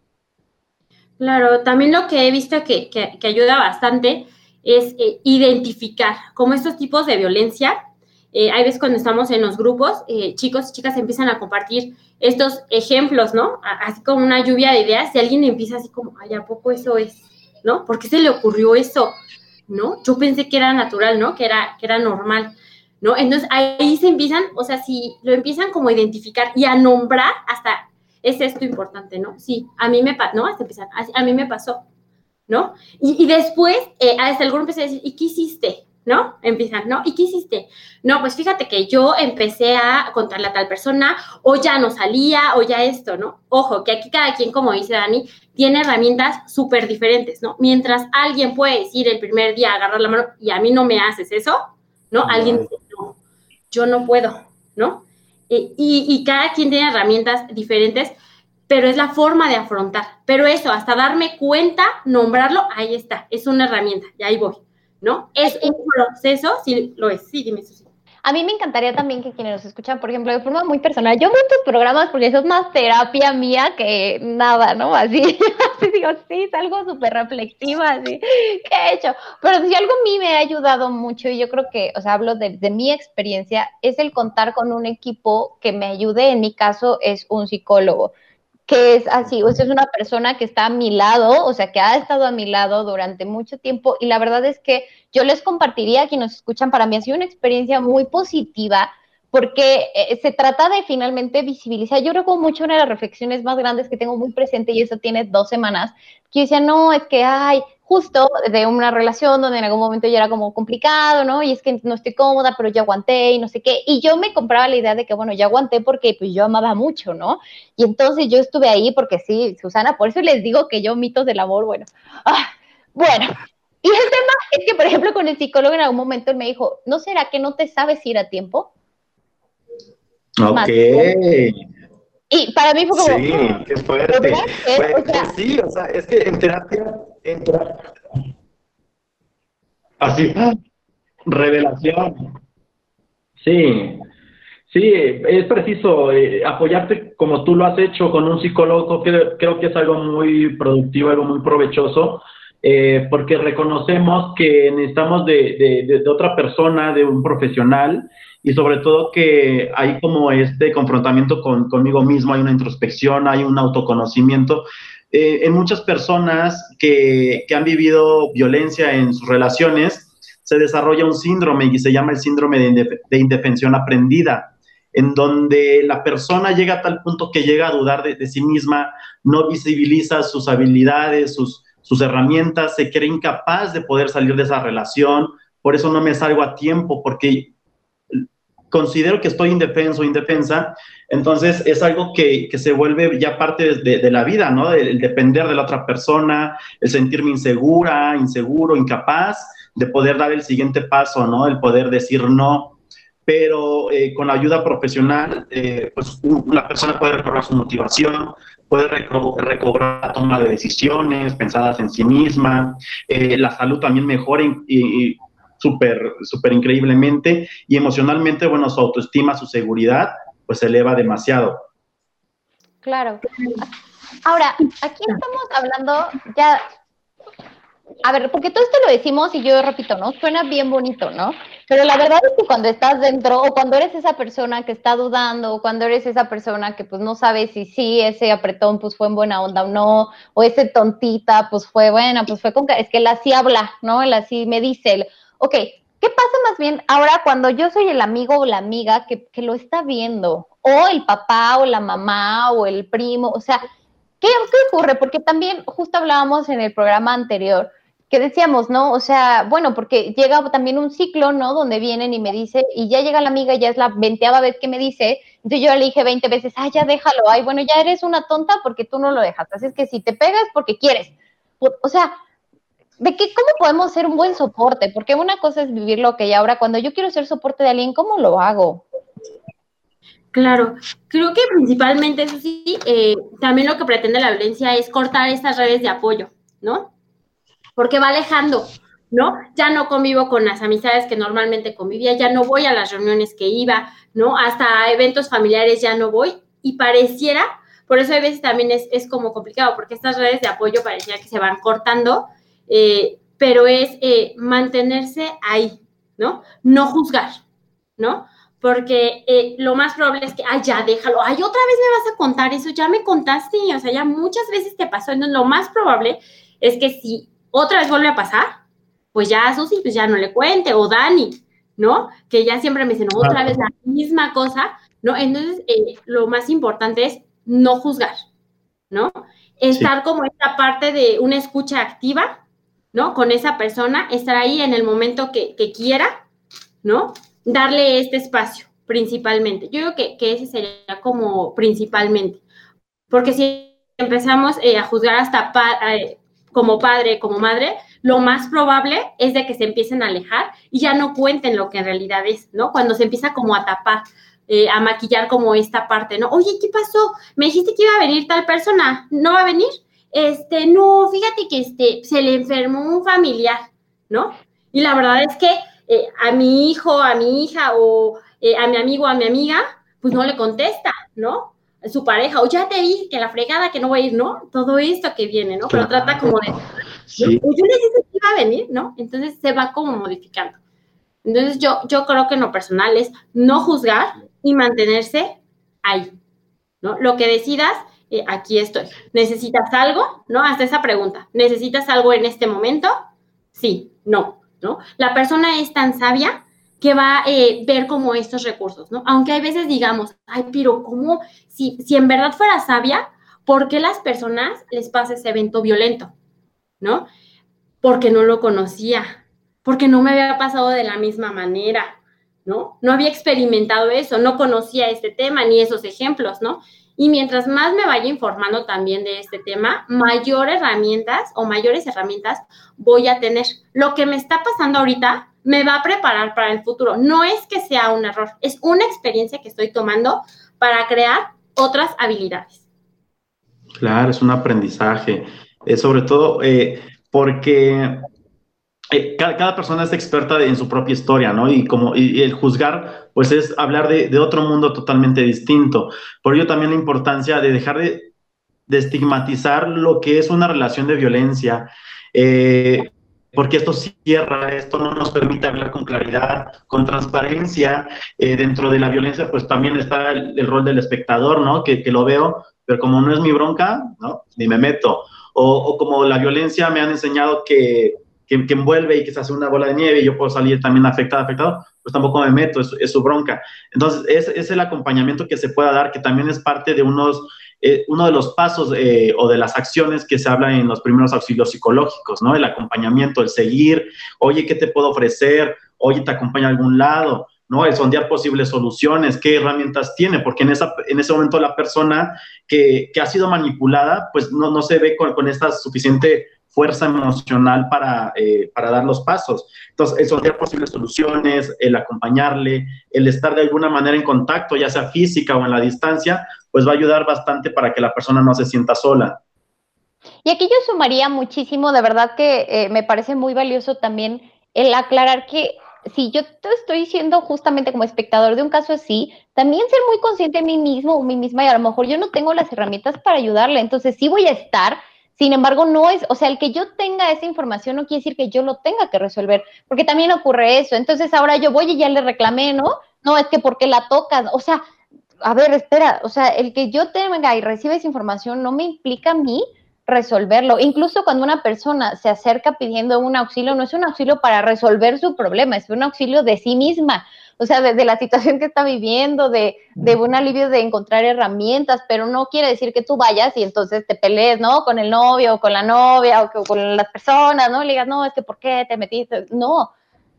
Claro, también lo que he visto que, que, ayuda bastante es eh, identificar como estos tipos de violencia. Eh, hay veces cuando estamos en los grupos, eh, chicos y chicas empiezan a compartir estos ejemplos, ¿no? Así como una lluvia de ideas, y alguien empieza así como, ay, ¿a poco eso es? ¿No? ¿Por qué se le ocurrió eso? ¿No? Yo pensé que era natural, ¿no? Que era, que era normal, ¿no? Entonces ahí se empiezan, o sea, si lo empiezan como a identificar y a nombrar, hasta es esto importante, ¿no? Sí, a mí me pasó, ¿no? Hasta a, mí me pasó, ¿no? Y, después, eh, hasta el grupo empecé a decir, ¿y qué hiciste? ¿No? Empiezan, ¿no? ¿Y qué hiciste? No, pues fíjate que yo empecé a contarle a tal persona, o ya no salía, o ya esto, ¿no? Ojo, que aquí cada quien, como dice Dani, tiene herramientas súper diferentes, ¿no? Mientras alguien puede decir el primer día, agarrar la mano, y a mí no me haces eso, ¿no? Alguien dice, no, yo no puedo, ¿no? Y, y cada quien tiene herramientas diferentes, pero es la forma de afrontar. Pero eso, hasta darme cuenta, nombrarlo, ahí está, es una herramienta, y ahí voy. ¿No? Es un proceso, sí lo es, sí, dime eso. A mí me encantaría también que quienes nos escuchan, por ejemplo, de forma muy personal, yo veo tus programas porque eso es más terapia mía que nada, ¿no? Así, así digo, sí, es algo súper reflexiva, así, ¿qué he hecho? Pero si algo a mí me ha ayudado mucho, y yo creo que, o sea, hablo de, de mi experiencia, es el contar con un equipo que me ayude, en mi caso es un psicólogo que es así, o sea, es una persona que está a mi lado, o sea, que ha estado a mi lado durante mucho tiempo y la verdad es que yo les compartiría a quienes nos escuchan, para mí ha sido una experiencia muy positiva porque eh, se trata de finalmente visibilizar. Yo recuerdo mucho una de las reflexiones más grandes que tengo muy presente y eso tiene dos semanas, que yo decía, no, es que, ay, justo de una relación donde en algún momento ya era como complicado, ¿no? Y es que no estoy cómoda, pero yo aguanté y no sé qué. Y yo me compraba la idea de que, bueno, yo aguanté porque pues yo amaba mucho, ¿no? Y entonces yo estuve ahí porque sí, Susana, por eso les digo que yo mitos del amor, bueno, ah, bueno, Y el tema es que, por ejemplo, con el psicólogo en algún momento él me dijo, ¿no será que no te sabes ir a tiempo? Ok. Y para mí fue como... Sí, qué fuerte. Pues, pues, sí, o sea, es que en terapia, en terapia así, revelación. Sí, sí, es preciso eh, apoyarte como tú lo has hecho con un psicólogo, creo, creo que es algo muy productivo, algo muy provechoso, eh, porque reconocemos que necesitamos de, de, de, otra persona, de un profesional, y sobre todo que hay como este confrontamiento con, conmigo mismo, hay una introspección, hay un autoconocimiento. Eh, en muchas personas que, que han vivido violencia en sus relaciones, se desarrolla un síndrome y se llama el síndrome de, indefensión aprendida, en donde la persona llega a tal punto que llega a dudar de, sí misma, no visibiliza sus habilidades, sus, sus herramientas, se cree incapaz de poder salir de esa relación, por eso no me salgo a tiempo, porque considero que estoy indefenso, indefensa, entonces es algo que, que se vuelve ya parte de, de, la vida, ¿no? El depender de la otra persona, el sentirme insegura, inseguro, incapaz, de poder dar el siguiente paso, ¿no? El poder decir no, pero eh, con la ayuda profesional, eh, pues una persona puede recobrar su motivación, puede recobrar la toma de decisiones pensadas en sí misma, eh, la salud también mejora y, súper, súper increíblemente y emocionalmente, bueno, su autoestima, su seguridad, pues se eleva demasiado. Claro. Ahora, aquí estamos hablando ya a ver, porque todo esto lo decimos y yo repito, ¿no? Suena bien bonito, ¿no? Pero la verdad es que cuando estás dentro o cuando eres esa persona que está dudando o cuando eres esa persona que pues no sabe si sí ese apretón pues fue en buena onda o no, o ese tontita pues fue buena, pues fue con... Es que él así habla, ¿no? Él así me dice, ok, ¿qué pasa más bien ahora cuando yo soy el amigo o la amiga que, que lo está viendo? O el papá o la mamá o el primo, o sea... ¿Qué, ¿Qué ocurre? Porque también, justo hablábamos en el programa anterior, que decíamos, ¿no? O sea, bueno, porque llega también un ciclo, ¿no? Donde vienen y me dice, y ya llega la amiga, ya es la veinteava vez que me dice, entonces yo le dije veinte veces, ay, ya déjalo, ay, bueno, ya eres una tonta porque tú no lo dejas, así es que si te pegas porque quieres. O sea, ¿de qué, cómo podemos ser un buen soporte? Porque una cosa es vivir lo que hay ahora, cuando yo quiero ser soporte de alguien, ¿cómo lo hago? Claro, creo que principalmente eso sí, eh, también lo que pretende la violencia es cortar estas redes de apoyo, ¿no? porque va alejando, ¿no? Ya no convivo con las amistades que normalmente convivía, ya no voy a las reuniones que iba, ¿no? Hasta eventos familiares ya no voy y pareciera, por eso a veces también es, como complicado, porque estas redes de apoyo pareciera que se van cortando, eh, pero es eh, mantenerse ahí, ¿no? No juzgar, ¿no? Porque eh, lo más probable es que, ay, ya déjalo, ay, otra vez me vas a contar eso, ya me contaste, o sea, ya muchas veces te pasó, entonces lo más probable es que si otra vez vuelve a pasar, pues ya a Susi, pues ya no le cuente, o Dani, ¿no? Que ya siempre me dicen otra vez la misma cosa, ¿no? Entonces, eh, lo más importante es no juzgar, ¿no? Estar como esta parte de una escucha activa, ¿no? Con esa persona, estar ahí en el momento que, quiera, ¿no? Darle este espacio, principalmente. Yo creo que, ese sería como principalmente. Porque si empezamos eh, a juzgar hasta eh, como padre, como madre, lo más probable es de que se empiecen a alejar y ya no cuenten lo que en realidad es, ¿no? Cuando se empieza como a tapar, eh, a maquillar como esta parte, ¿no? Oye, ¿qué pasó? Me dijiste que iba a venir tal persona, ¿no va a venir? Este, no, fíjate que este, se le enfermó un familiar, ¿no? Y la verdad es que eh, a mi hijo, a mi hija o eh, a mi amigo, a mi amiga, pues no le contesta, ¿no? su pareja, o ya te dije que la fregada que no voy a ir, ¿no? Todo esto que viene, ¿no? Pero trata como de, sí. Pues yo necesito que iba a venir, ¿no? Entonces se va como modificando. Entonces yo, yo creo que en lo personal es no juzgar y mantenerse ahí, ¿no? Lo que decidas, eh, aquí estoy. ¿Necesitas algo? ¿No? Hasta esa pregunta. ¿Necesitas algo en este momento? Sí, no, ¿no? La persona es tan sabia que va a eh, ver como estos recursos, ¿no? Aunque hay veces digamos, ay, pero ¿cómo? Si, si en verdad fuera sabia, ¿por qué las personas les pasa ese evento violento? ¿No? Porque no lo conocía, porque no me había pasado de la misma manera, ¿no? No había experimentado eso, no conocía este tema ni esos ejemplos, ¿no? Y mientras más me vaya informando también de este tema, mayor herramientas o mayores herramientas voy a tener. Lo que me está pasando ahorita me va a preparar para el futuro. No es que sea un error, es una experiencia que estoy tomando para crear otras habilidades. Claro, es un aprendizaje. Sobre todo eh, porque eh, cada, persona es experta en su propia historia, ¿no? Y como el juzgar, pues es hablar de, otro mundo totalmente distinto. Por ello también la importancia de dejar de, estigmatizar lo que es una relación de violencia, eh, porque esto cierra, esto no nos permite hablar con claridad, con transparencia. Eh, dentro de la violencia, pues también está el, rol del espectador, ¿no? Que, lo veo, pero como no es mi bronca, ¿no? Ni me meto. O como la violencia me han enseñado que que, envuelve y que se hace una bola de nieve y yo puedo salir también afectado, afectado, pues tampoco me meto, es, su bronca. Entonces, es, es, el acompañamiento que se pueda dar, que también es parte de unos, eh, uno de los pasos eh, o de las acciones que se habla en los primeros auxilios psicológicos, ¿no? El acompañamiento, el seguir, oye, ¿qué te puedo ofrecer? Oye, ¿te acompaña a algún lado? ¿no? El sondear posibles soluciones, qué herramientas tiene, porque en, esa, en ese momento la persona que, que ha sido manipulada, pues no, no se ve con, con esta suficiente fuerza emocional para, eh, para dar los pasos. Entonces, el sondear posibles soluciones, el acompañarle, el estar de alguna manera en contacto, ya sea física o en la distancia, pues va a ayudar bastante para que la persona no se sienta sola. Y aquí yo sumaría muchísimo, de verdad que eh, me parece muy valioso también el aclarar que si yo estoy siendo justamente como espectador de un caso así, también ser muy consciente de mí mismo o mí misma y a lo mejor yo no tengo las herramientas para ayudarle, entonces sí voy a estar sin embargo, no es, o sea, el que yo tenga esa información no quiere decir que yo lo tenga que resolver, porque también ocurre eso. Entonces ahora yo voy y ya le reclamé, ¿no? No, es que porque la tocas, o sea, a ver, espera, o sea, el que yo tenga y reciba esa información no me implica a mí resolverlo. Incluso cuando una persona se acerca pidiendo un auxilio, no es un auxilio para resolver su problema, es un auxilio de sí misma o sea, de, la situación que está viviendo, de, de, un alivio de encontrar herramientas, pero no quiere decir que tú vayas y entonces te pelees, ¿no? Con el novio o con la novia o con las personas, ¿no? Le digas, no, es que ¿por qué te metiste? No.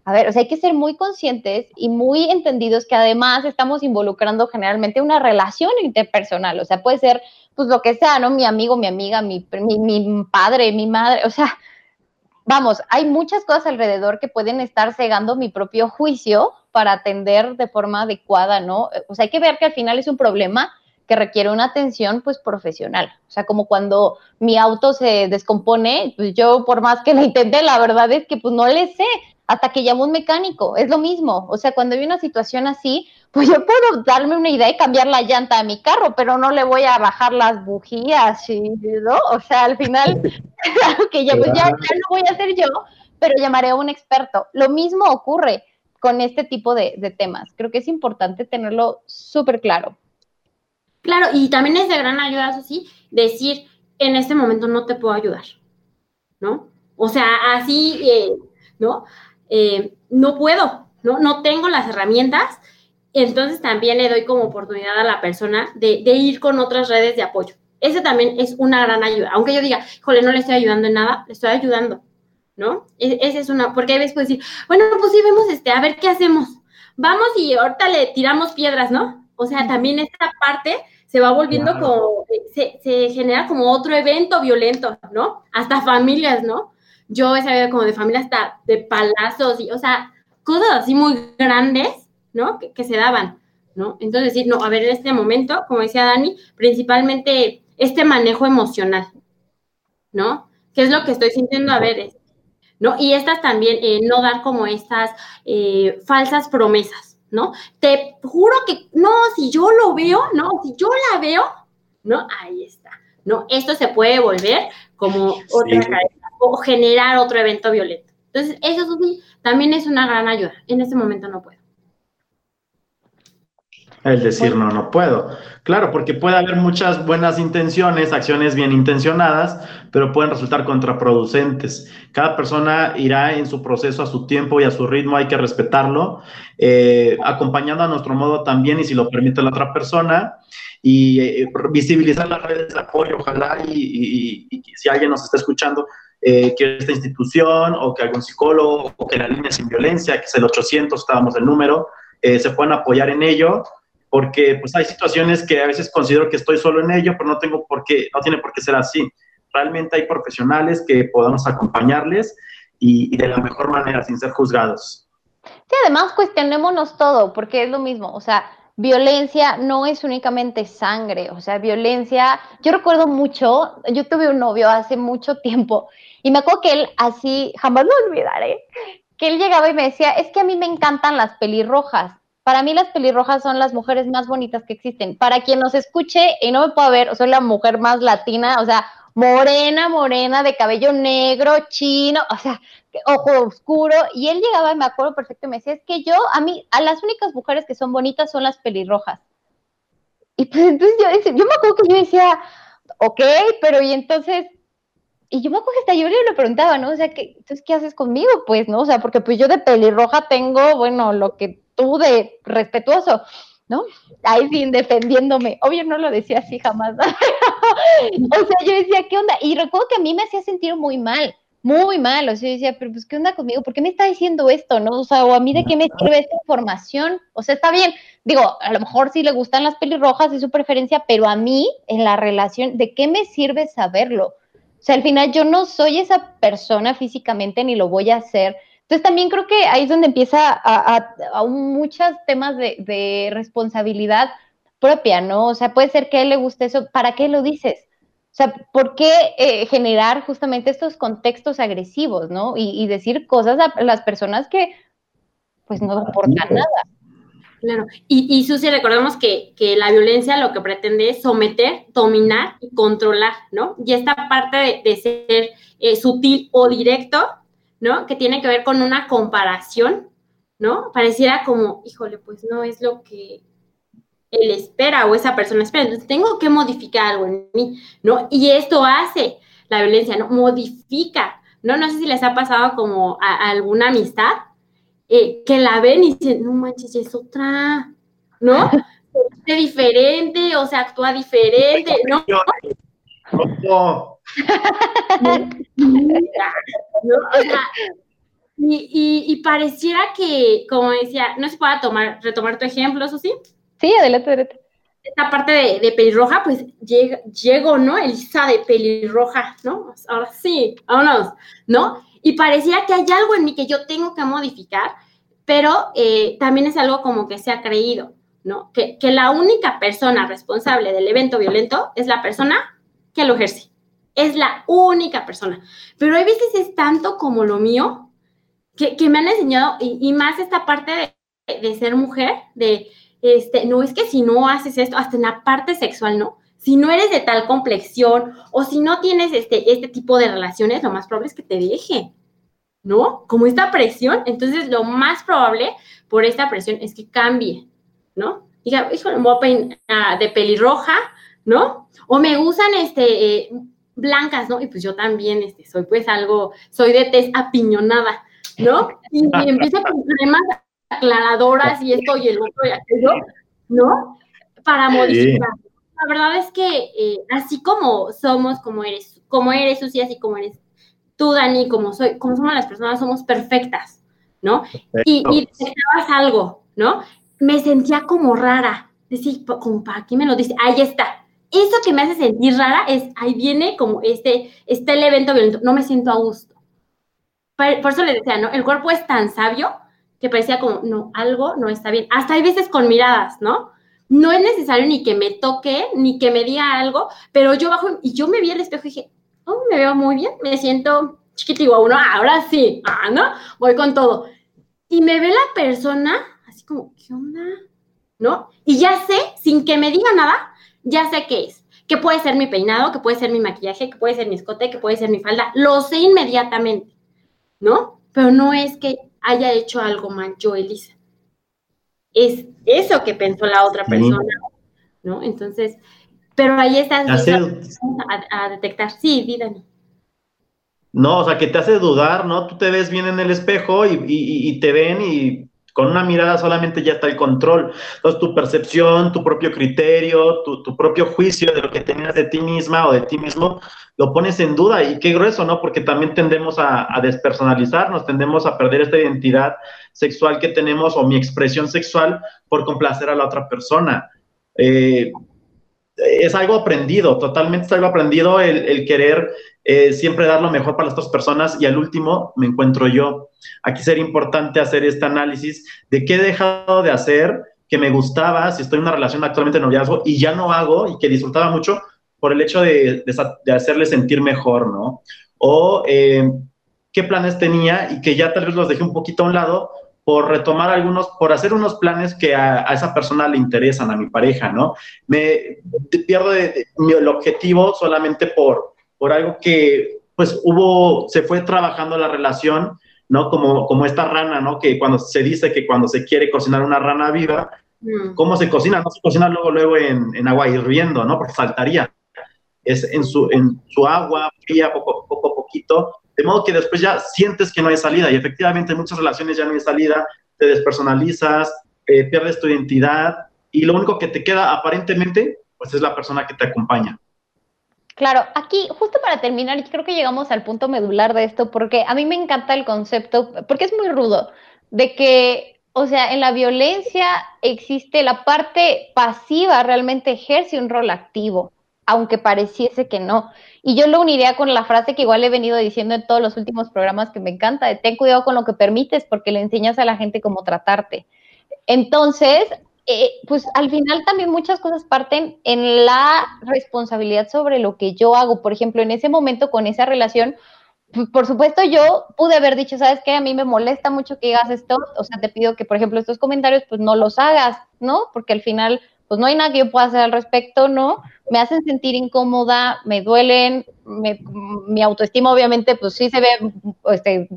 A ver, o sea, hay que ser muy conscientes y muy entendidos que además estamos involucrando generalmente una relación interpersonal, o sea, puede ser pues lo que sea, ¿no? Mi amigo, mi amiga, mi, mi, mi padre, mi madre, o sea, vamos, hay muchas cosas alrededor que pueden estar cegando mi propio juicio para atender de forma adecuada, ¿no? O sea, hay que ver que al final es un problema que requiere una atención pues profesional. O sea, como cuando mi auto se descompone, pues yo por más que lo intente, la verdad es que pues no le sé hasta que llamo un mecánico, es lo mismo. O sea, cuando hay una situación así, pues yo puedo darme una idea y cambiar la llanta a mi carro, pero no le voy a bajar las bujías, ¿no? O sea, al final, claro que ya, pues ya, ya lo voy a hacer yo, pero llamaré a un experto. Lo mismo ocurre con este tipo de, de temas. Creo que es importante tenerlo súper claro. Claro, y también es de gran ayuda, así, decir, en este momento no te puedo ayudar, ¿no? O sea, así, eh, ¿no? Eh, no puedo, ¿no? No tengo las herramientas, entonces también le doy como oportunidad a la persona de, ir con otras redes de apoyo. Ese también es una gran ayuda. Aunque yo diga, jole, no le estoy ayudando en nada, le estoy ayudando, ¿no? E, esa es una, porque a veces puedes decir, bueno, pues sí, vemos este, a ver qué hacemos. Vamos y ahorita le tiramos piedras, ¿no? O sea, también esta parte se va volviendo como, se, se, genera como otro evento violento, ¿no? Hasta familias, ¿no? Yo he sabido como de familias hasta de palazos y, o sea, cosas así muy grandes, ¿no? Que, se daban, ¿no? Entonces, sí, no, a ver, en este momento, como decía Dani, principalmente este manejo emocional, ¿no? ¿Qué es lo que estoy sintiendo? A ver, ¿no? Y estas también, eh, no dar como estas eh, falsas promesas, ¿no? Te juro que, no, si yo lo veo, no, si yo la veo, ¿no? Ahí está, ¿no? Esto se puede volver como otra cadena o generar otro evento violento. Entonces, eso sí, también es una gran ayuda. En este momento no puedo. El decir no, no puedo. Claro, porque puede haber muchas buenas intenciones, acciones bien intencionadas, pero pueden resultar contraproducentes. Cada persona irá en su proceso a su tiempo y a su ritmo, hay que respetarlo, eh, acompañando a nuestro modo también y si lo permite la otra persona, y eh, visibilizar las redes de apoyo, ojalá, y, si alguien nos está escuchando, eh, que esta institución o que algún psicólogo o que la línea sin violencia, que es el 800, estábamos el número, eh, se puedan apoyar en ello, porque pues hay situaciones que a veces considero que estoy solo en ello, pero no tengo por qué, no tiene por qué ser así. Realmente hay profesionales que podamos acompañarles y, de la mejor manera, sin ser juzgados. Sí, además cuestionémonos todo, porque es lo mismo, o sea, violencia no es únicamente sangre, o sea, violencia, yo recuerdo mucho, yo tuve un novio hace mucho tiempo y me acuerdo que él así, jamás lo olvidaré, que él llegaba y me decía, es que a mí me encantan las pelirrojas. Para mí las pelirrojas son las mujeres más bonitas que existen. Para quien nos escuche y no me pueda ver, soy la mujer más latina, o sea, morena, morena, de cabello negro, chino, o sea, ojo oscuro. Y él llegaba y me acuerdo perfecto y me decía, es que yo, a mí, a las únicas mujeres que son bonitas son las pelirrojas. Y pues entonces yo, yo me acuerdo que yo decía, ok, pero y entonces, y yo me acuerdo que hasta yo le preguntaba, ¿no? O sea, ¿qué, entonces, ¿qué haces conmigo? Pues, ¿no? O sea, porque pues yo de pelirroja tengo, bueno, lo que tú de respetuoso. ¿no? Ahí sí, defendiéndome. Obvio no lo decía así jamás. o sea, yo decía, ¿qué onda? Y recuerdo que a mí me hacía sentir muy mal, muy mal. O sea, yo decía, pero pues, ¿qué onda conmigo? ¿Por qué me está diciendo esto? ¿No? O sea, o a mí de qué me sirve esta información? O sea, está bien. Digo, a lo mejor sí le gustan las pelirrojas, es su preferencia, pero a mí, en la relación, ¿de qué me sirve saberlo? O sea, al final yo no soy esa persona físicamente ni lo voy a hacer entonces también creo que ahí es donde empieza a, a, muchos temas de, responsabilidad propia, ¿no? O sea, puede ser que a él le guste eso, ¿para qué lo dices? O sea, ¿por qué eh, generar justamente estos contextos agresivos, ¿no? Y, decir cosas a las personas que pues no aportan nada. Claro, y, y Susi, recordemos que, la violencia lo que pretende es someter, dominar y controlar, ¿no? Y esta parte de, ser eh, sutil o directo ¿no? Que tiene que ver con una comparación, ¿no? Pareciera como, híjole, pues no es lo que él espera o esa persona espera. Entonces tengo que modificar algo en mí, ¿no? Y esto hace la violencia, ¿no? Modifica, ¿no? No sé si les ha pasado como a, alguna amistad eh, que la ven y dicen, no manches, es otra, ¿no? Es diferente o se actúa diferente, ¿no? y, pareciera que, como decía, no se pueda tomar, retomar tu ejemplo, ¿eso sí? Sí, adelante, adelante. Esta parte de, pelirroja, pues llego, ¿no? Elisa de pelirroja, ¿no? Ahora sí, vámonos, ¿no? Y pareciera que hay algo en mí que yo tengo que modificar, pero eh, también es algo como que se ha creído, ¿no? Que, que la única persona responsable del evento violento es la persona que lo ejerce es la única persona. Pero hay veces es tanto como lo mío que, me han enseñado, y, más esta parte de, ser mujer, de, este, no es que si no haces esto, hasta en la parte sexual, ¿no? Si no eres de tal complexión o si no tienes este, este tipo de relaciones, lo más probable es que te deje, ¿no? Como esta presión, entonces lo más probable por esta presión es que cambie, ¿no? Diga, híjole, me voy a peinar de pelirroja, ¿no? O me usan este, eh, blancas, ¿no? Y pues yo también este, soy pues algo, soy de tez apiñonada, ¿no? Y, empiezo con cremas aclaradoras y esto y el otro y aquello, ¿no? Para modificar. La verdad es que eh, así como somos, como eres, como eres Susi, así como eres tú, Dani, como soy, como somos las personas, somos perfectas, ¿no? Y, y algo, ¿no? Me sentía como rara. Decir, como, ¿para qué me lo dice? Ahí está, eso que me hace sentir rara es, ahí viene como este, este el evento violento, no me siento a gusto. Por, eso le decía, ¿no? El cuerpo es tan sabio que parecía como, no, algo no está bien. Hasta hay veces con miradas, ¿no? No es necesario ni que me toque, ni que me diga algo, pero yo bajo y yo me vi al espejo y dije, oh, me veo muy bien, me siento chiquitivo uno, ahora sí, ah, ¿no? Voy con todo. Y me ve la persona así como, ¿qué onda? ¿No? Y ya sé, sin que me diga nada, ya sé qué es. Que puede ser mi peinado, que puede ser mi maquillaje, que puede ser mi escote, que puede ser mi falda. Lo sé inmediatamente, ¿no? Pero no es que haya hecho algo mal yo, Elisa. Es eso que pensó la otra persona, ¿no? Entonces, pero ahí estás a, detectar. Sí, dígame. No, o sea, que te hace dudar, ¿no? Tú te ves bien en el espejo y, te ven y Con una mirada solamente ya está el control. Entonces, tu percepción, tu propio criterio, tu, propio juicio de lo que tenías de ti misma o de ti mismo, lo pones en duda. Y qué grueso, ¿no? Porque también tendemos a, a despersonalizarnos, tendemos a perder esta identidad sexual que tenemos o mi expresión sexual por complacer a la otra persona. Eh, es algo aprendido, totalmente es algo aprendido el, querer eh, siempre dar lo mejor para las otras personas y al último me encuentro yo. Aquí sería importante hacer este análisis de qué he dejado de hacer que me gustaba, si estoy en una relación actualmente de noviazgo y ya no hago y que disfrutaba mucho por el hecho de, hacerle sentir mejor, ¿no? O eh, qué planes tenía y que ya tal vez los dejé un poquito a un lado por retomar algunos, por hacer unos planes que a, esa persona le interesan, a mi pareja, ¿no? Me pierdo el objetivo solamente por, por algo que, pues, hubo, se fue trabajando la relación, ¿no? Como, como esta rana, ¿no? Que cuando se dice que cuando se quiere cocinar una rana viva, mm. ¿cómo se cocina? No se cocina luego, luego en, en, agua hirviendo, ¿no? Porque faltaría. Es en su, en su agua fría, poco, poco poquito, de modo que después ya sientes que no hay salida y efectivamente en muchas relaciones ya no hay salida, te despersonalizas, eh, pierdes tu identidad y lo único que te queda aparentemente pues es la persona que te acompaña. Claro, aquí justo para terminar, y creo que llegamos al punto medular de esto porque a mí me encanta el concepto, porque es muy rudo, de que, o sea, en la violencia existe la parte pasiva, realmente ejerce un rol activo aunque pareciese que no. Y yo lo uniría con la frase que igual he venido diciendo en todos los últimos programas que me encanta, de ten cuidado con lo que permites porque le enseñas a la gente cómo tratarte. Entonces, eh, pues al final también muchas cosas parten en la responsabilidad sobre lo que yo hago. Por ejemplo, en ese momento con esa relación, por supuesto yo pude haber dicho, ¿sabes qué? A mí me molesta mucho que digas esto, o sea, te pido que, por ejemplo, estos comentarios, pues no los hagas, ¿no? Porque al final pues no hay nada que yo pueda hacer al respecto, ¿no? Me hacen sentir incómoda, me duelen, mi autoestima obviamente pues sí se ve este,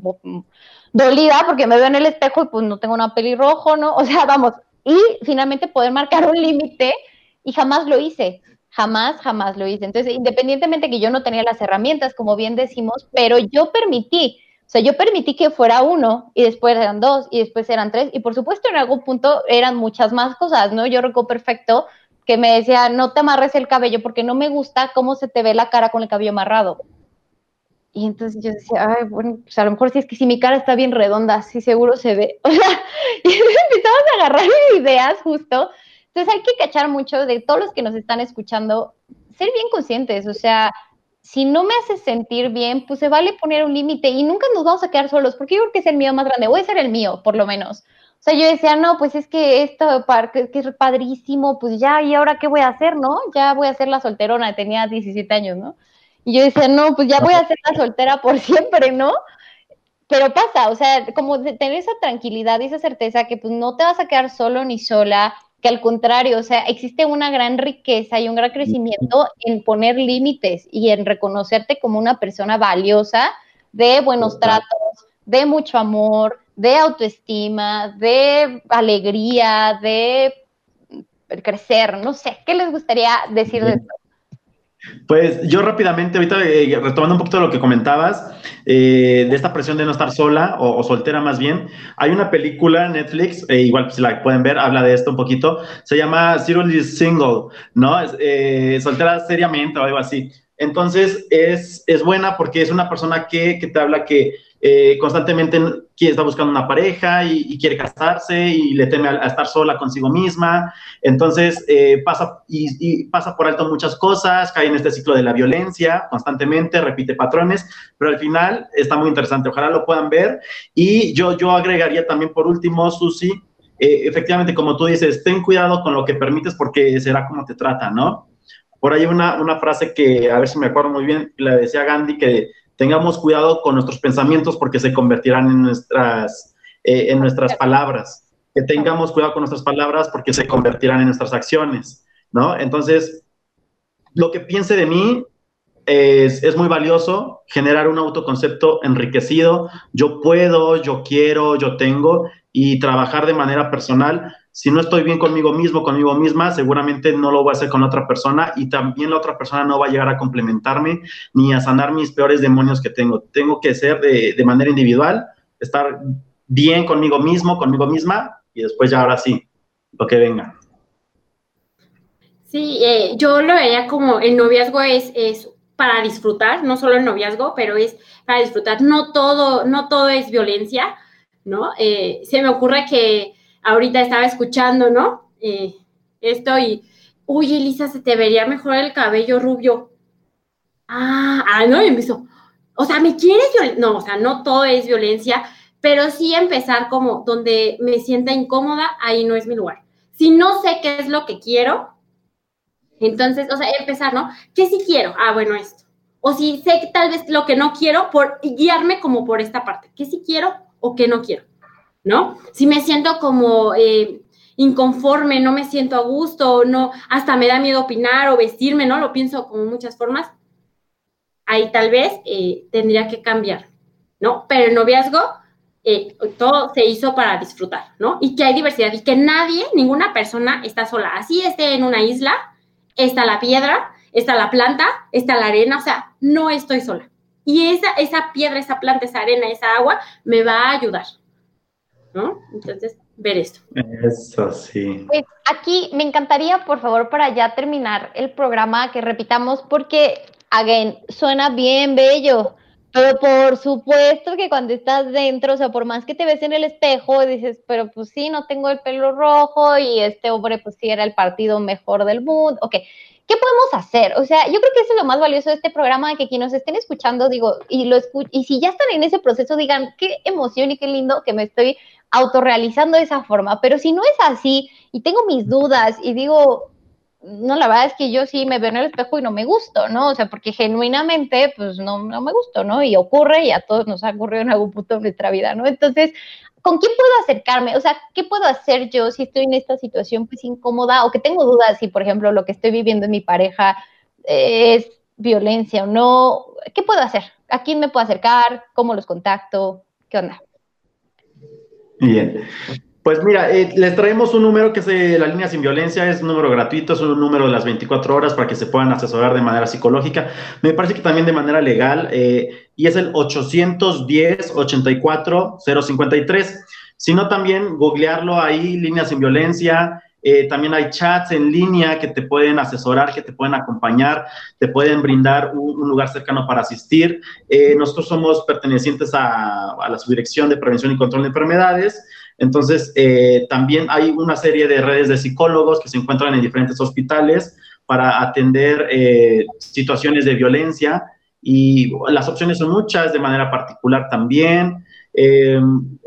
dolida porque me veo en el espejo y pues no tengo una pelirrojo, ¿no? O sea, vamos, y finalmente poder marcar un límite y jamás lo hice, jamás, jamás lo hice. Entonces, independientemente que yo no tenía las herramientas, como bien decimos, pero yo permití o sea, yo permití que fuera uno y después eran dos y después eran tres y por supuesto en algún punto eran muchas más cosas, ¿no? Yo recuerdo perfecto que me decía, no te amarres el cabello porque no me gusta cómo se te ve la cara con el cabello amarrado. Y entonces yo decía, ay, bueno, pues a lo mejor si es que si mi cara está bien redonda, sí seguro se ve. O sea, y empezamos a agarrar ideas justo. Entonces hay que cachar mucho de todos los que nos están escuchando, ser bien conscientes, o sea, si no me hace sentir bien, pues se vale poner un límite y nunca nos vamos a quedar solos, porque yo creo que es el mío más grande, voy a ser el mío, por lo menos. O sea, yo decía, no, pues es que esto que, que es padrísimo, pues ya, ¿y ahora qué voy a hacer, no? Ya voy a ser la solterona, tenía 17 años, ¿no? Y yo decía, no, pues ya voy a ser la soltera por siempre, ¿no? Pero pasa, o sea, como tener esa tranquilidad y esa certeza que pues no te vas a quedar solo ni sola, que al contrario, o sea, existe una gran riqueza y un gran crecimiento en poner límites y en reconocerte como una persona valiosa de buenos tratos, de mucho amor, de autoestima, de alegría, de crecer, no sé, ¿qué les gustaría decir de esto? Pues yo rápidamente, ahorita eh, retomando un poquito de lo que comentabas, eh, de esta presión de no estar sola o, soltera más bien, hay una película en Netflix, eh, igual si la pueden ver, habla de esto un poquito, se llama Seriously Single, ¿no? soltera seriamente o algo así. Entonces es, es buena porque es una persona que, que te habla que eh, constantemente está buscando una pareja y, quiere casarse y le teme a, estar sola consigo misma. Entonces eh, pasa, y, pasa por alto muchas cosas, cae en este ciclo de la violencia constantemente, repite patrones, pero al final está muy interesante. Ojalá lo puedan ver. Y yo, yo agregaría también por último, Susi, eh, efectivamente, como tú dices, ten cuidado con lo que permites porque será como te trata, ¿no? Por ahí una, una frase que, a ver si me acuerdo muy bien, la decía Gandhi, que tengamos cuidado con nuestros pensamientos porque se convertirán en nuestras, eh, en nuestras palabras, que tengamos cuidado con nuestras palabras porque se convertirán en nuestras acciones, ¿no? Entonces, lo que piense de mí es, es, muy valioso generar un autoconcepto enriquecido. Yo puedo, yo quiero, yo tengo y trabajar de manera personal si no estoy bien conmigo mismo, conmigo misma, seguramente no lo voy a hacer con otra persona y también la otra persona no va a llegar a complementarme ni a sanar mis peores demonios que tengo. Tengo que ser de, manera individual, estar bien conmigo mismo, conmigo misma, y después ya ahora sí, lo que venga. Sí, eh, yo lo veía como el noviazgo es, es para disfrutar, no solo el noviazgo, pero es para disfrutar. No todo, no todo es violencia, ¿no? Eh, se me ocurre que ahorita estaba escuchando, ¿no? Eh, esto y, uy, Elisa, se te vería mejor el cabello rubio. Ah, ah, no, y empezó. O sea, ¿me quieres violencia? No, o sea, no todo es violencia, pero sí empezar como donde me sienta incómoda, ahí no es mi lugar. Si no sé qué es lo que quiero, entonces, o sea, empezar, ¿no? ¿Qué sí quiero? Ah, bueno, esto. O si sé que tal vez lo que no quiero, por guiarme como por esta parte. ¿Qué sí quiero o qué no quiero? ¿No? Si me siento como eh, inconforme, no me siento a gusto, no, hasta me da miedo opinar o vestirme, ¿no? Lo pienso como muchas formas. Ahí tal vez eh, tendría que cambiar, ¿no? Pero el noviazgo, eh, todo se hizo para disfrutar, ¿no? Y que hay diversidad y que nadie, ninguna persona está sola. Así esté en una isla, está la piedra, está la planta, está la arena, o sea, no estoy sola. Y esa, esa piedra, esa planta, esa arena, esa agua me va a ayudar, ¿no? Entonces, ver esto. Eso sí. Pues aquí me encantaría, por favor, para ya terminar el programa, que repitamos, porque, again, suena bien bello, pero por supuesto que cuando estás dentro, o sea, por más que te ves en el espejo, dices, pero pues sí, no tengo el pelo rojo y este hombre pues sí era el partido mejor del mundo. Ok, ¿qué podemos hacer? O sea, yo creo que eso es lo más valioso de este programa, que quienes nos estén escuchando, digo, y lo y si ya están en ese proceso, digan, qué emoción y qué lindo que me estoy autorrealizando de esa forma. Pero si no es así y tengo mis dudas y digo, no, la verdad es que yo sí me veo en el espejo y no me gusto, ¿no? O sea, porque genuinamente, pues no, no me gusto, ¿no? Y ocurre y a todos nos ha ocurrido en algún punto de nuestra vida, ¿no? Entonces, ¿con quién puedo acercarme? O sea, ¿qué puedo hacer yo si estoy en esta situación pues incómoda o que tengo dudas si, por ejemplo, lo que estoy viviendo en mi pareja es violencia o no? ¿Qué puedo hacer? ¿A quién me puedo acercar? ¿Cómo los contacto? ¿Qué onda? Bien. Pues mira, eh, les traemos un número que es la línea sin violencia, es un número gratuito, es un número de las 24 horas para que se puedan asesorar de manera psicológica. Me parece que también de manera legal, eh, y es el 810-84-053. Si no, también googlearlo ahí, línea sin violencia. Eh, también hay chats en línea que te pueden asesorar, que te pueden acompañar, te pueden brindar un, lugar cercano para asistir. nosotros somos pertenecientes a, la Subdirección de Prevención y Control de Enfermedades. Entonces, eh, también hay una serie de redes de psicólogos que se encuentran en diferentes hospitales para atender eh, situaciones de violencia y las opciones son muchas, de manera particular también. Eh,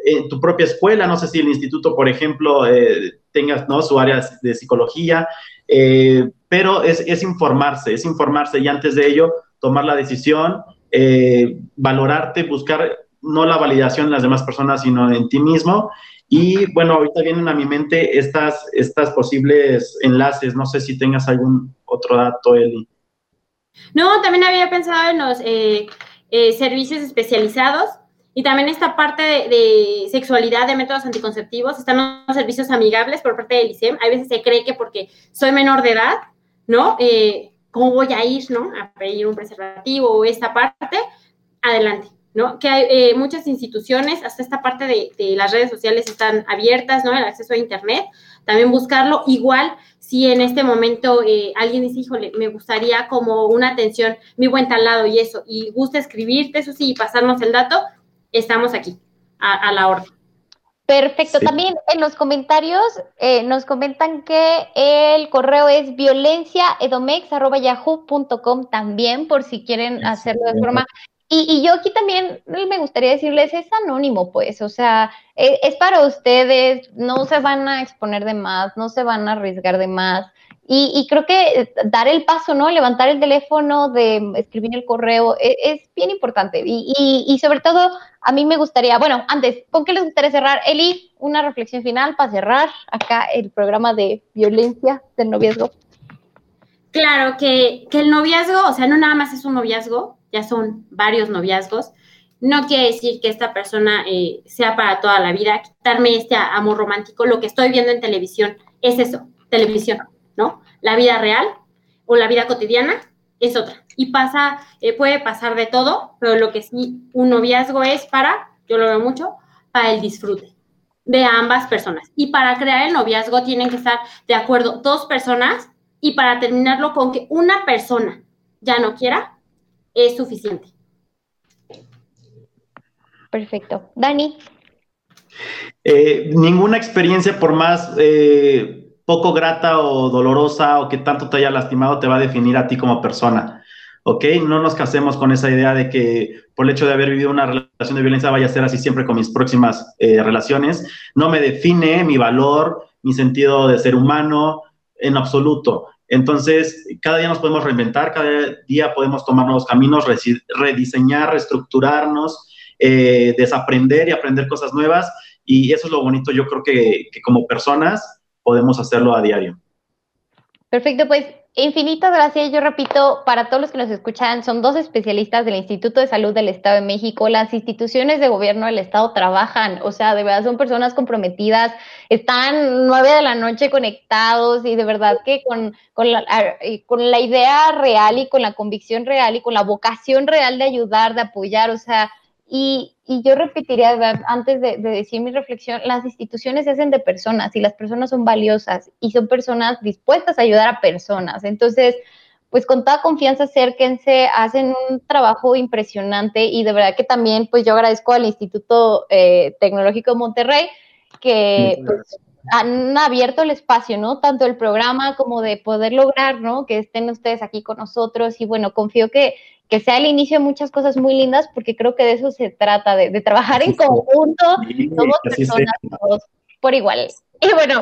en tu propia escuela, no sé si el instituto, por ejemplo, tengas ¿no? su área de psicología, pero es, es, informarse, es informarse y antes de ello tomar la decisión, valorarte, buscar no la validación en las demás personas, sino en ti mismo y bueno, ahorita vienen a mi mente estas, estas posibles enlaces. No sé si tengas algún otro dato, Eli. No, también había pensado en los eh, eh, servicios especializados y también esta parte de, sexualidad de métodos anticonceptivos. Están los servicios amigables por parte del ICEM. A veces se cree que porque soy menor de edad, ¿no? Eh, ¿Cómo voy a ir, ¿no? A pedir un preservativo o esta parte. Adelante ¿no? Que hay eh, muchas instituciones, hasta esta parte de, las redes sociales están abiertas, ¿no? El acceso a Internet, también buscarlo. Igual, si en este momento eh, alguien dice, híjole, me gustaría como una atención, mi buen talado y eso, y gusta escribirte, eso sí, y pasarnos el dato, estamos aquí, a, la orden. Perfecto. También en los comentarios eh, nos comentan que el correo es violenciaedomex.yahoo.com también, por si quieren hacerlo de forma y, yo aquí también me gustaría decirles, es anónimo, pues, o sea, e, es, para ustedes, no se van a exponer de más, no se van a arriesgar de más. Y, creo que dar el paso, ¿no? Levantar el teléfono, de escribir el correo, e, es, bien importante. Y, y, sobre todo, a mí me gustaría, bueno, antes, ¿con qué les gustaría cerrar? Eli, una reflexión final para cerrar acá el programa de violencia del noviazgo. Claro, que, que el noviazgo, o sea, no nada más es un noviazgo, ya son varios noviazgos, no quiere decir que esta persona eh, sea para toda la vida, quitarme este amor romántico, lo que estoy viendo en televisión es eso, televisión, ¿no? La vida real o la vida cotidiana es otra. Y pasa, eh, puede pasar de todo, pero lo que sí un noviazgo es para, yo lo veo mucho, para el disfrute de ambas personas. Y para crear el noviazgo tienen que estar de acuerdo dos personas y para terminarlo con que una persona ya no quiera, es suficiente. Perfecto. Dani. Eh, ninguna experiencia, por más eh, poco grata o dolorosa o que tanto te haya lastimado, te va a definir a ti como persona. ¿Ok? No nos casemos con esa idea de que por el hecho de haber vivido una relación de violencia vaya a ser así siempre con mis próximas eh, relaciones. No me define mi valor, mi sentido de ser humano, en absoluto. Entonces, cada día nos podemos reinventar, cada día podemos tomar nuevos caminos, rediseñar, reestructurarnos, eh, desaprender y aprender cosas nuevas. Y eso es lo bonito, yo creo que, que como personas podemos hacerlo a diario. Perfecto, pues infinitas gracias. Yo repito, para todos los que nos escuchan, son dos especialistas del Instituto de Salud del Estado de México. Las instituciones de gobierno del Estado trabajan, o sea, de verdad son personas comprometidas, están nueve de la noche conectados y de verdad que con, la, con la idea real y con la convicción real y con la vocación real de ayudar, de apoyar, o sea, y, yo repetiría, antes de, decir mi reflexión, las instituciones se hacen de personas y las personas son valiosas y son personas dispuestas a ayudar a personas. Entonces, pues con toda confianza acérquense, hacen un trabajo impresionante y de verdad que también, pues yo agradezco al Instituto eh, Tecnológico de Monterrey que pues, han abierto el espacio, ¿no? Tanto el programa como de poder lograr, ¿no? Que estén ustedes aquí con nosotros y bueno, confío que, que sea el inicio de muchas cosas muy lindas, porque creo que de eso se trata, de, trabajar en conjunto, somos personas todos por igual. Y bueno.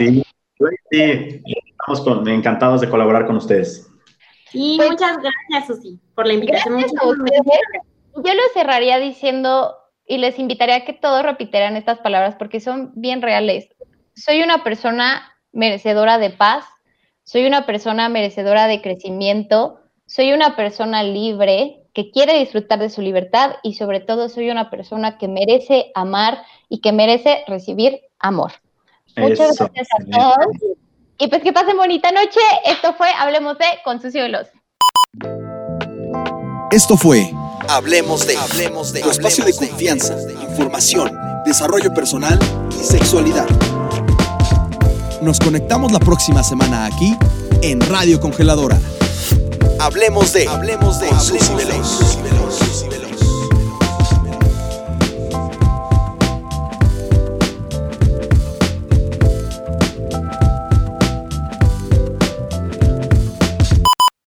Sí, estamos encantados de colaborar con ustedes. Y pues muchas gracias, Susi, por la invitación. Gracias a ustedes. Yo lo cerraría diciendo, y les invitaría a que todos repitieran estas palabras, porque son bien reales. Soy una persona merecedora de paz, soy una persona merecedora de crecimiento, soy una persona libre que quiere disfrutar de su libertad y sobre todo soy una persona que merece amar y que merece recibir amor. Muchas gracias a todos. Y pues que pasen bonita noche. Esto fue Hablemos de con sus cielos. Esto fue Hablemos de, Hablemos de tu espacio de confianza, información, desarrollo personal y sexualidad. Nos conectamos la próxima semana aquí en Radio Congeladora. Hablemos de, hablemos de, hablemos de